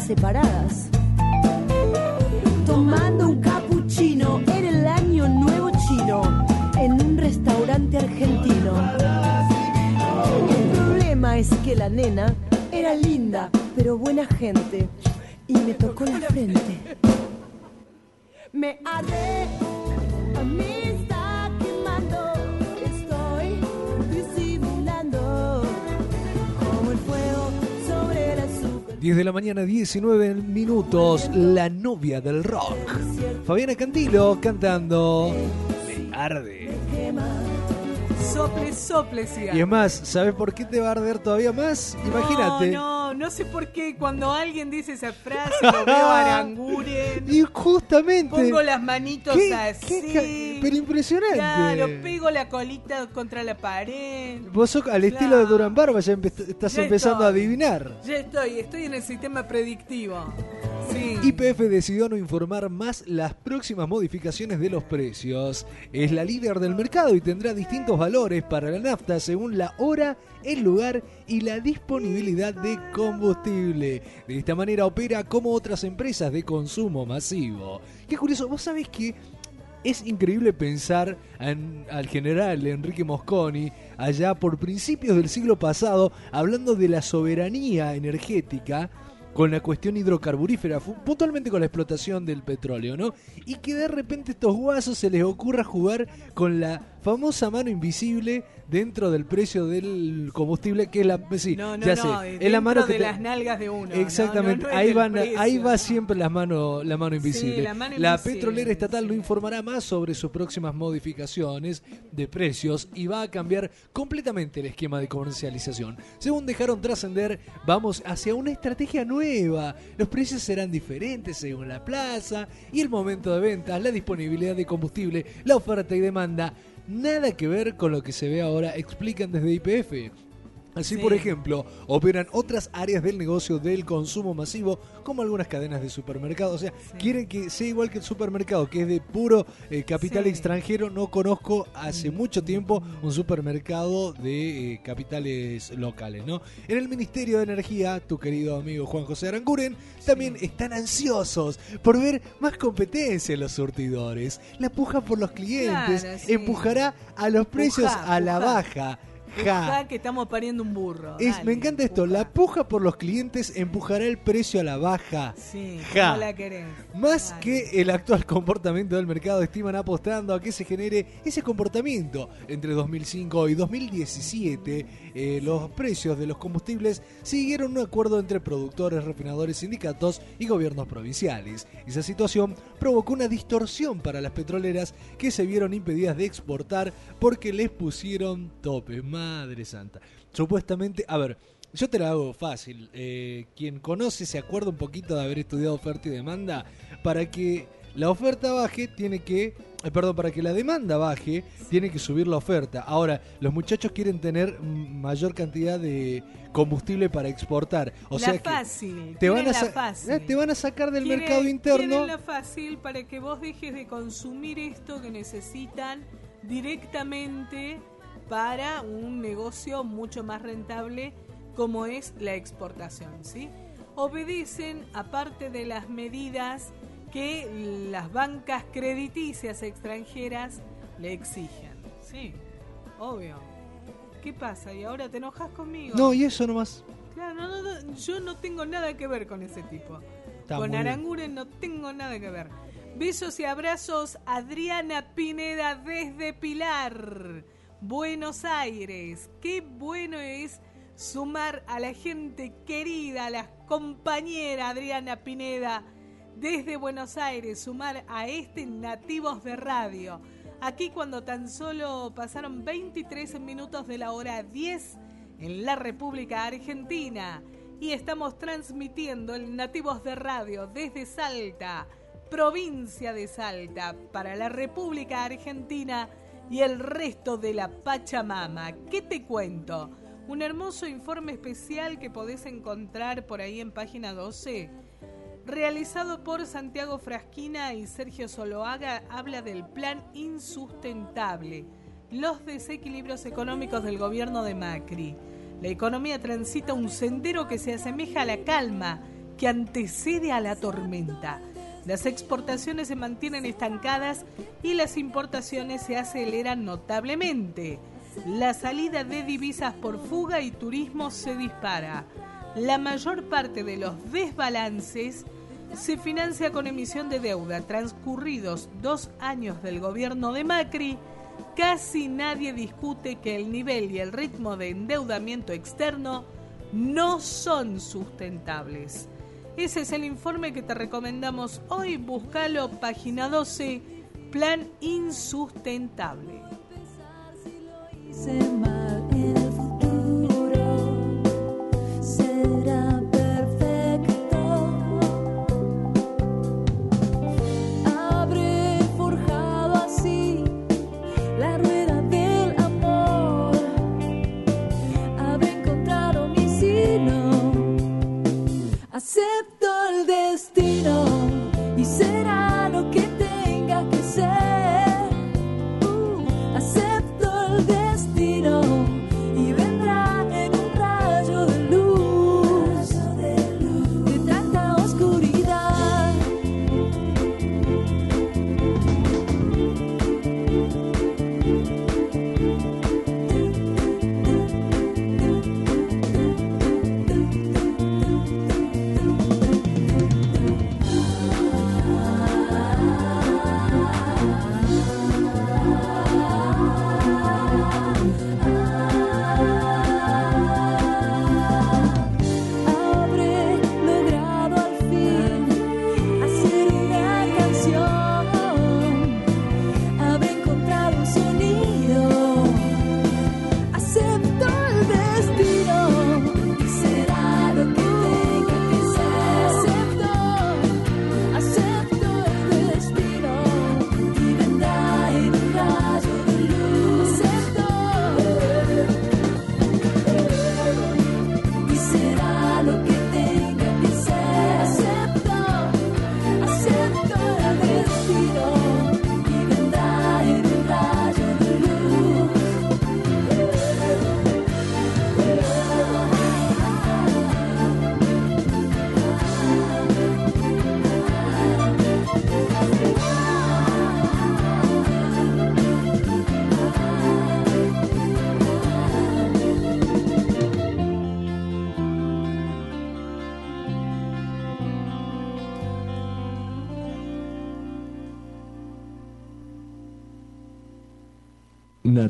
separadas. Tomando un cappuccino en el año nuevo chino, en un restaurante argentino. El problema es que la nena era linda, pero buena gente, y me tocó la frente. Me arre 10 de la mañana, 19 minutos, la novia del rock. Fabiana Cantilo cantando Me arde. Sople, sople, siga. Y es más, ¿sabes por qué te va a arder todavía más? Imagínate. No, no, no sé por qué cuando alguien dice esa frase lo veo a Aranguren. Y justamente. Pongo las manitos ¿Qué- así. qué pero impresionante. Claro, pego la colita contra la pared. Vos sos al estilo de Durán Barba, ya empe- estás Ya empezando a adivinar. Ya estoy, estoy en el sistema predictivo. Sí. YPF decidió no informar más las próximas modificaciones de los precios. Es la líder del mercado y tendrá distintos valores para la nafta según la hora, el lugar y la disponibilidad de combustible. De esta manera opera como otras empresas de consumo masivo. Qué curioso, vos sabés que es increíble pensar en- al general Enrique Mosconi allá por principios del siglo pasado hablando de la soberanía energética con la cuestión hidrocarburífera, puntualmente con la explotación del petróleo, ¿no? Y que de repente estos guasos se les ocurra jugar con la famosa mano invisible dentro del precio del combustible, que es la... Sí, No, no, ya sé, es la mano que de te- las nalgas de uno. Exactamente, ahí, del van, precio. ahí va siempre la mano, la mano invisible. la mano la invisible, petrolera estatal no informará más sobre sus próximas modificaciones de precios y va a cambiar completamente el esquema de comercialización. Según dejaron trascender, vamos hacia una estrategia nueva. Los precios serán diferentes según la plaza y el momento de ventas, la disponibilidad de combustible, la oferta y demanda. Nada que ver con lo que se ve ahora, explican desde IPF. Así, Sí. por ejemplo, operan otras áreas del negocio del consumo masivo, como algunas cadenas de supermercados. O sea, quieren que sea igual que el supermercado, que es de puro eh, capital Sí. extranjero. No conozco hace mucho tiempo un supermercado de eh, capitales locales, ¿no? En el Ministerio de Energía, tu querido amigo Juan José Aranguren, también están ansiosos por ver más competencia en los surtidores. La puja por los clientes Claro, empujará a los precios a la baja. Ja. Ja, que estamos pariendo un burro. Es- dale. me encanta esto, la puja por los clientes empujará el precio a la baja. Sí, Ja. no la querés. Más que el actual comportamiento del mercado, estiman apostando a que se genere ese comportamiento. Entre 2005 y 2017, eh, los precios de los combustibles siguieron un acuerdo entre productores, refinadores, sindicatos y gobiernos provinciales. Esa situación provocó una distorsión para las petroleras que se vieron impedidas de exportar porque les pusieron tope. Madre santa. Supuestamente, a ver, yo te la hago fácil. Eh, quien conoce se acuerda un poquito de haber estudiado oferta y demanda. Para que la oferta baje, tiene que. eh, perdón, para que la demanda baje, tiene que subir la oferta. Ahora, los muchachos quieren tener mayor cantidad de combustible para exportar. O la sea que fácil. te van, a la fácil. eh, te van a sacar del Quieren- mercado interno. la fácil para que vos dejes de consumir esto que necesitan directamente para un negocio mucho más rentable como es la exportación, ¿sí? Obedecen, aparte de las medidas que las bancas crediticias extranjeras le exigen, ¿sí? Obvio. ¿Qué pasa? ¿Y ahora te enojas conmigo? No, y eso nomás. Claro, no, no, yo no tengo nada que ver con ese tipo. Está con. Aranguren no tengo nada que ver. Besos y abrazos, Adriana Pineda desde Pilar, Buenos Aires. Qué bueno es sumar a la gente querida, a la compañera Adriana Pineda desde Buenos Aires, sumar a este Nativos de Radio. Aquí cuando tan solo pasaron 23 minutos de la hora 10 en la República Argentina y estamos transmitiendo el Nativos de Radio desde Salta, provincia de Salta, para la República Argentina y el resto de la Pachamama. ¿Qué te cuento? Un hermoso informe especial que podés encontrar por ahí en página 12 realizado por Santiago Frasquina y Sergio Soloaga, habla del plan insustentable, los desequilibrios económicos del gobierno de Macri. La economía transita un sendero que se asemeja a la calma que antecede a la tormenta. Las exportaciones se mantienen estancadas y las importaciones se aceleran notablemente. La salida de divisas por fuga y turismo se dispara. La mayor parte de los desbalances se financia con emisión de deuda. Transcurridos dos años del gobierno de Macri, casi nadie discute que el nivel y el ritmo de endeudamiento externo no son sustentables. Ese es el informe que te recomendamos hoy. Búscalo, página 12, Plan Insustentable.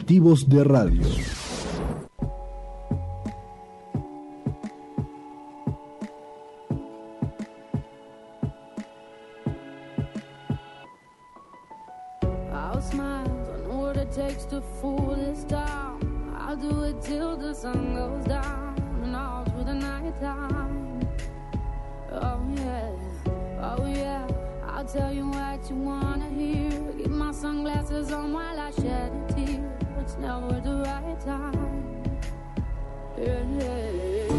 De Radio. I'll smile what it takes to fool this. I'll do it till the sun goes down and all through the night time. Oh yeah, oh yeah. I'll tell you what you wanna hear. Keep my sunglasses on while I shed a tear it's never the right time. yeah. yeah.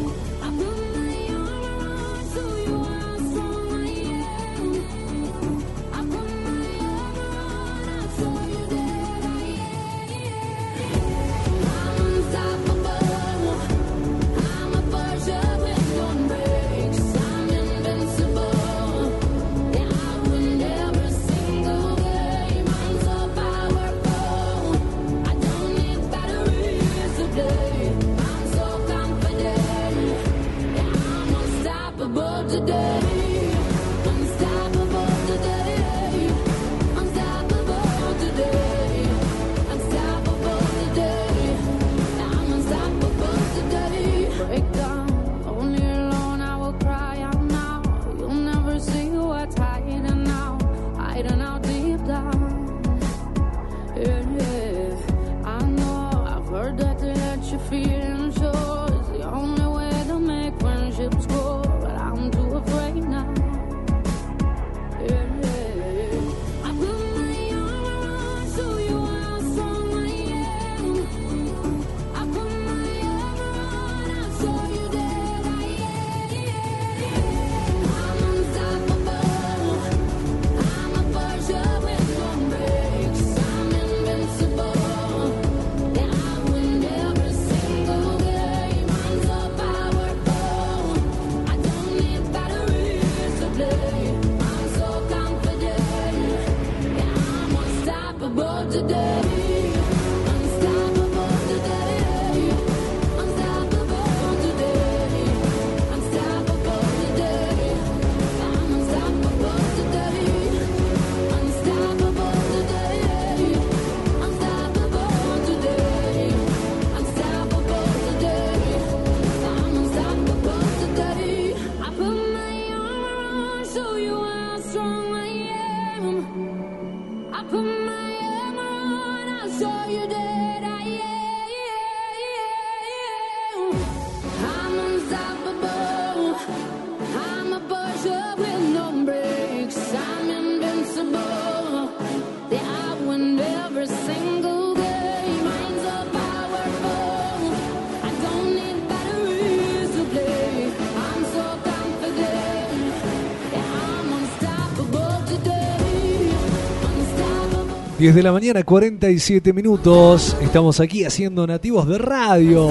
10 de la mañana, 47 minutos. Estamos aquí haciendo nativos de radio.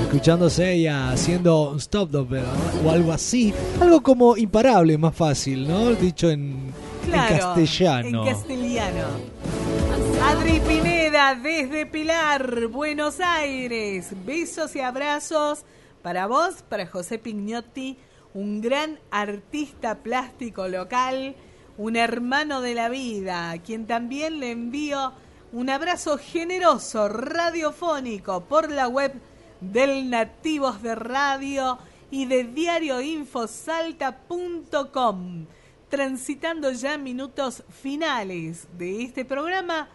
Escuchándose ella haciendo Stop Doppler o algo así. Algo como imparable, más fácil, ¿no? Dicho en, castellano. En castellano. Adri Pineda desde Pilar, Buenos Aires. Besos y abrazos para vos, para José Pignotti, un gran artista plástico local un hermano de la vida, a quien también le envío un abrazo generoso radiofónico por la web del Nativos de Radio y de diarioinfosalta.com, transitando ya minutos finales de este programa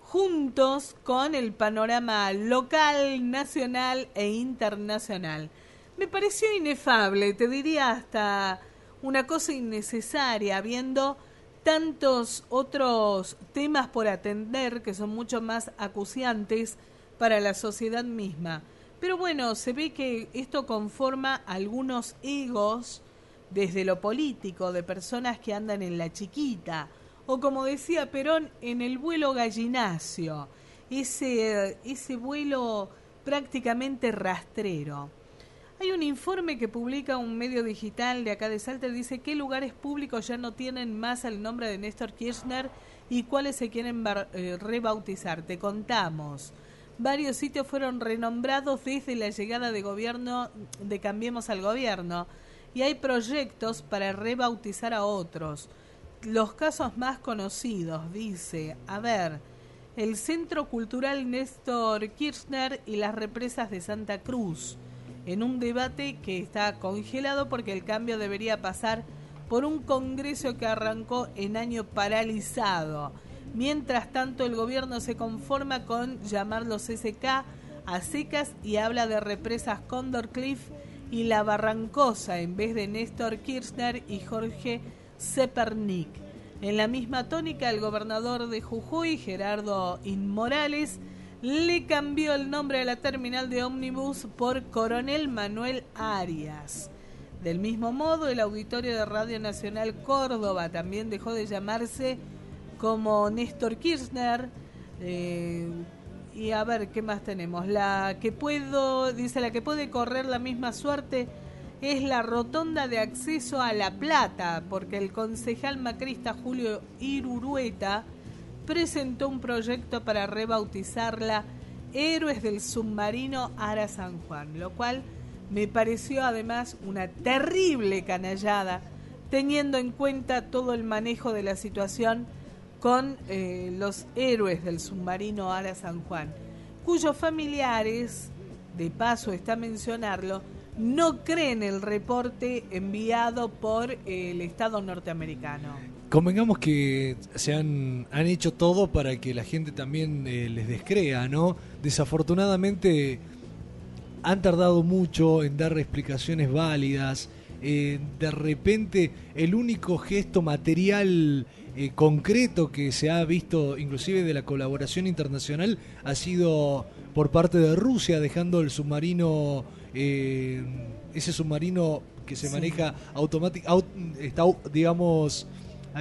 juntos con el panorama local, nacional e internacional. Me pareció inefable, te diría hasta una cosa innecesaria, viendo tantos otros temas por atender que son mucho más acuciantes para la sociedad misma. Pero bueno, se ve que esto conforma algunos egos desde lo político de personas que andan en la chiquita o como decía Perón en el vuelo gallinacio, ese ese vuelo prácticamente rastrero. Hay un informe que publica un medio digital de acá de Salta, dice qué lugares públicos ya no tienen más el nombre de Néstor Kirchner y cuáles se quieren eh, rebautizar. Te contamos. Varios sitios fueron renombrados desde la llegada de gobierno de Cambiemos al Gobierno y hay proyectos para rebautizar a otros. Los casos más conocidos, dice, a ver, el Centro Cultural Néstor Kirchner y las represas de Santa Cruz en un debate que está congelado porque el cambio debería pasar por un Congreso que arrancó en año paralizado. Mientras tanto, el gobierno se conforma con llamarlos SK a secas y habla de represas Condor Cliff y La Barrancosa en vez de Néstor Kirchner y Jorge Zepernik. En la misma tónica, el gobernador de Jujuy, Gerardo Inmorales, le cambió el nombre a la terminal de ómnibus por Coronel Manuel Arias. Del mismo modo, el auditorio de Radio Nacional Córdoba también dejó de llamarse como Néstor Kirchner. Eh, y a ver, ¿qué más tenemos? La que puedo, dice, la que puede correr la misma suerte es la rotonda de acceso a La Plata, porque el concejal macrista Julio Irurueta presentó un proyecto para rebautizarla Héroes del Submarino Ara San Juan, lo cual me pareció además una terrible canallada, teniendo en cuenta todo el manejo de la situación con eh, los héroes del submarino Ara San Juan, cuyos familiares, de paso está mencionarlo, no creen el reporte enviado por el Estado norteamericano. Convengamos que se han, han hecho todo para que la gente también eh, les descrea, ¿no? Desafortunadamente han tardado mucho en dar explicaciones válidas. Eh, de repente el único gesto material eh, concreto que se ha visto inclusive de la colaboración internacional ha sido por parte de Rusia dejando el submarino ese submarino que se maneja automáticamente está digamos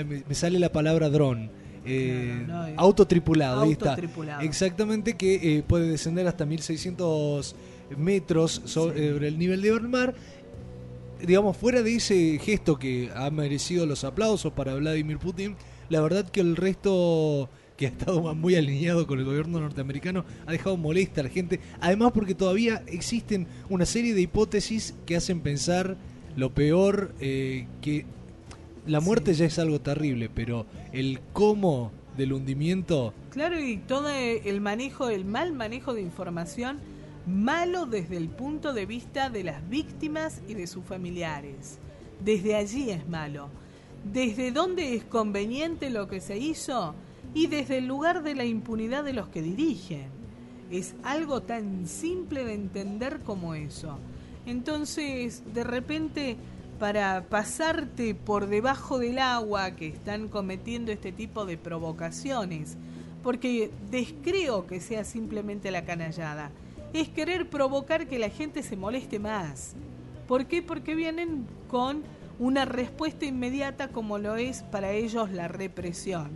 me, sale la palabra dron. Eh, autotripulado, ahí está. Exactamente, que eh, puede descender hasta 1600 metros sobre el nivel del mar. Digamos, fuera de ese gesto que ha merecido los aplausos para Vladimir Putin, la verdad que el resto que ha estado muy alineado con el gobierno norteamericano ha dejado molesta a la gente. Además, porque todavía existen una serie de hipótesis que hacen pensar lo peor eh, que la muerte ya es algo terrible, pero el cómo del hundimiento. Claro, y todo el manejo, el mal manejo de información, malo desde el punto de vista de las víctimas y de sus familiares. Desde allí es malo. Desde dónde es conveniente lo que se hizo y desde el lugar de la impunidad de los que dirigen. Es algo tan simple de entender como eso. Entonces, de repente para pasarte por debajo del agua que están cometiendo este tipo de provocaciones, porque descreo que sea simplemente la canallada, es querer provocar que la gente se moleste más. ¿Por qué? Porque vienen con una respuesta inmediata como lo es para ellos la represión.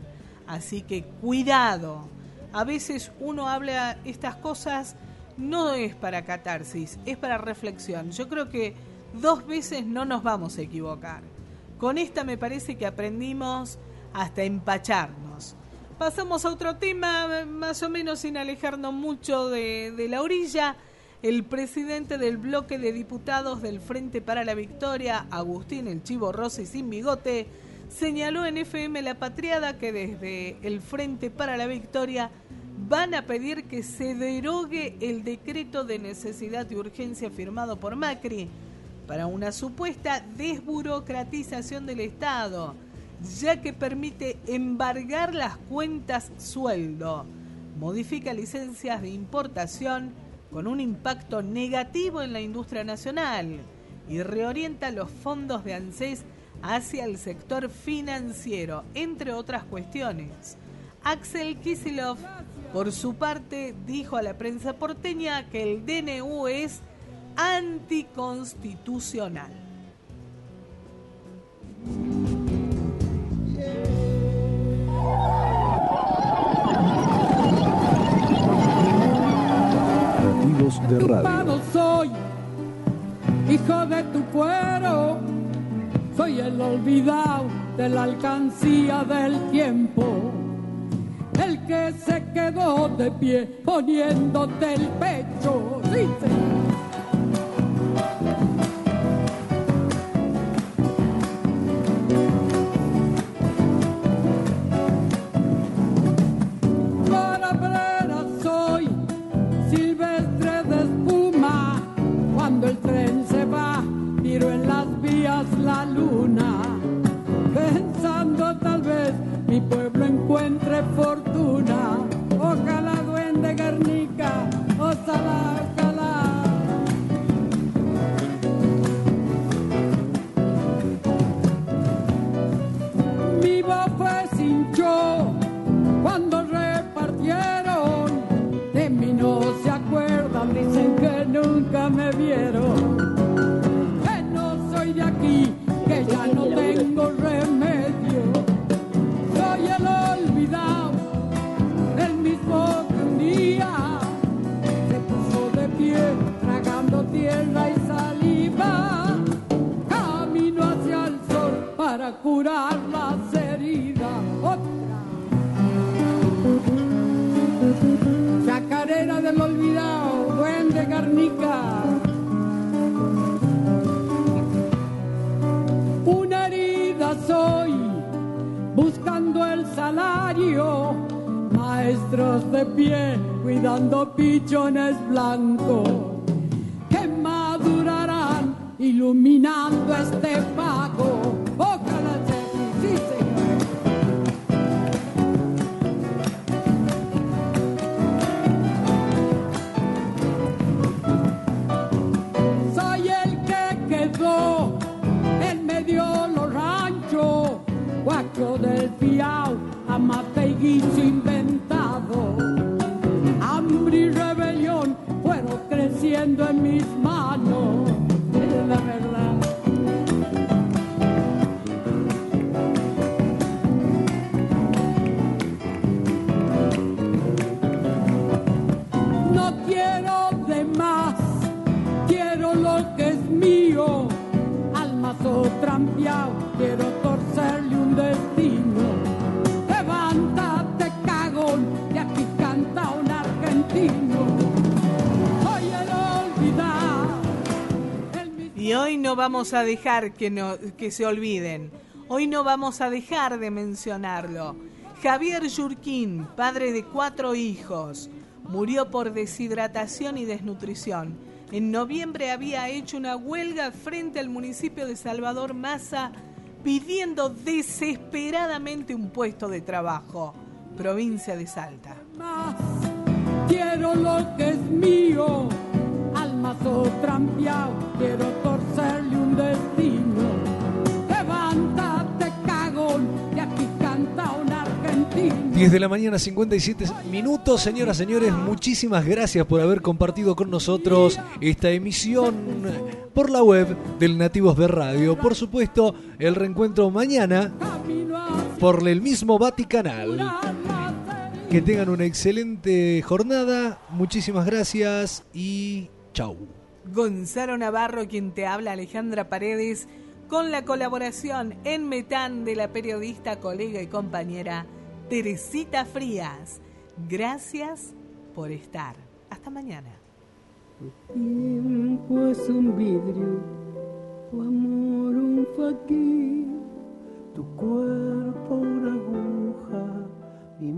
Así que cuidado. A veces uno habla estas cosas no es para catarsis, es para reflexión. Yo creo que dos veces no nos vamos a equivocar. Con esta me parece que aprendimos hasta empacharnos. Pasamos a otro tema, más o menos sin alejarnos mucho de, la orilla. El presidente del bloque de diputados del Frente para la Victoria, Agustín El Chivo Rossi sin bigote, señaló en FM La Patriada que desde el Frente para la Victoria van a pedir que se derogue el decreto de necesidad y urgencia firmado por Macri para una supuesta desburocratización del Estado, ya que permite embargar las cuentas sueldo, modifica licencias de importación con un impacto negativo en la industria nacional y reorienta los fondos de ANSES hacia el sector financiero, entre otras cuestiones. Axel Kisilov, por su parte, dijo a la prensa porteña que el DNU es anticonstitucional. de radio. soy, hijo de tu cuero, soy el olvidado de la alcancía del tiempo el que se quedó de pie poniéndote el pecho. Sí, el tren se va, tiro en las vías la luna, pensando tal vez mi pueblo encuentre fortuna. Ojalá duende Guernica, ojalá. Maestros de pie cuidando pichones blancos que madurarán iluminando este pago. Creciendo en no vamos a dejar que, no, que se olviden. Hoy no vamos a dejar de mencionarlo. Javier Yurquín, padre de cuatro hijos, murió por deshidratación y desnutrición. En noviembre había hecho una huelga frente al municipio de Salvador Maza pidiendo desesperadamente un puesto de trabajo. Provincia de Salta. Quiero lo que es mío, mazo trampeado, quiero torcerle un destino. Levántate, cagón, y aquí canta un argentino. 10 de la mañana, 57 minutos. Señoras, señores, muchísimas gracias por haber compartido con nosotros esta emisión por la web del Nativos de Radio. Por supuesto, el reencuentro mañana por el mismo Vaticanal. Que tengan una excelente jornada. Muchísimas gracias y chau. Gonzalo Navarro, quien te habla, Alejandra Paredes, con la colaboración en Metán de la periodista, colega y compañera Teresita Frías. Gracias por estar. Hasta mañana. tiempo es un vidrio, tu amor un faquín, tu cuerpo una aguja, mi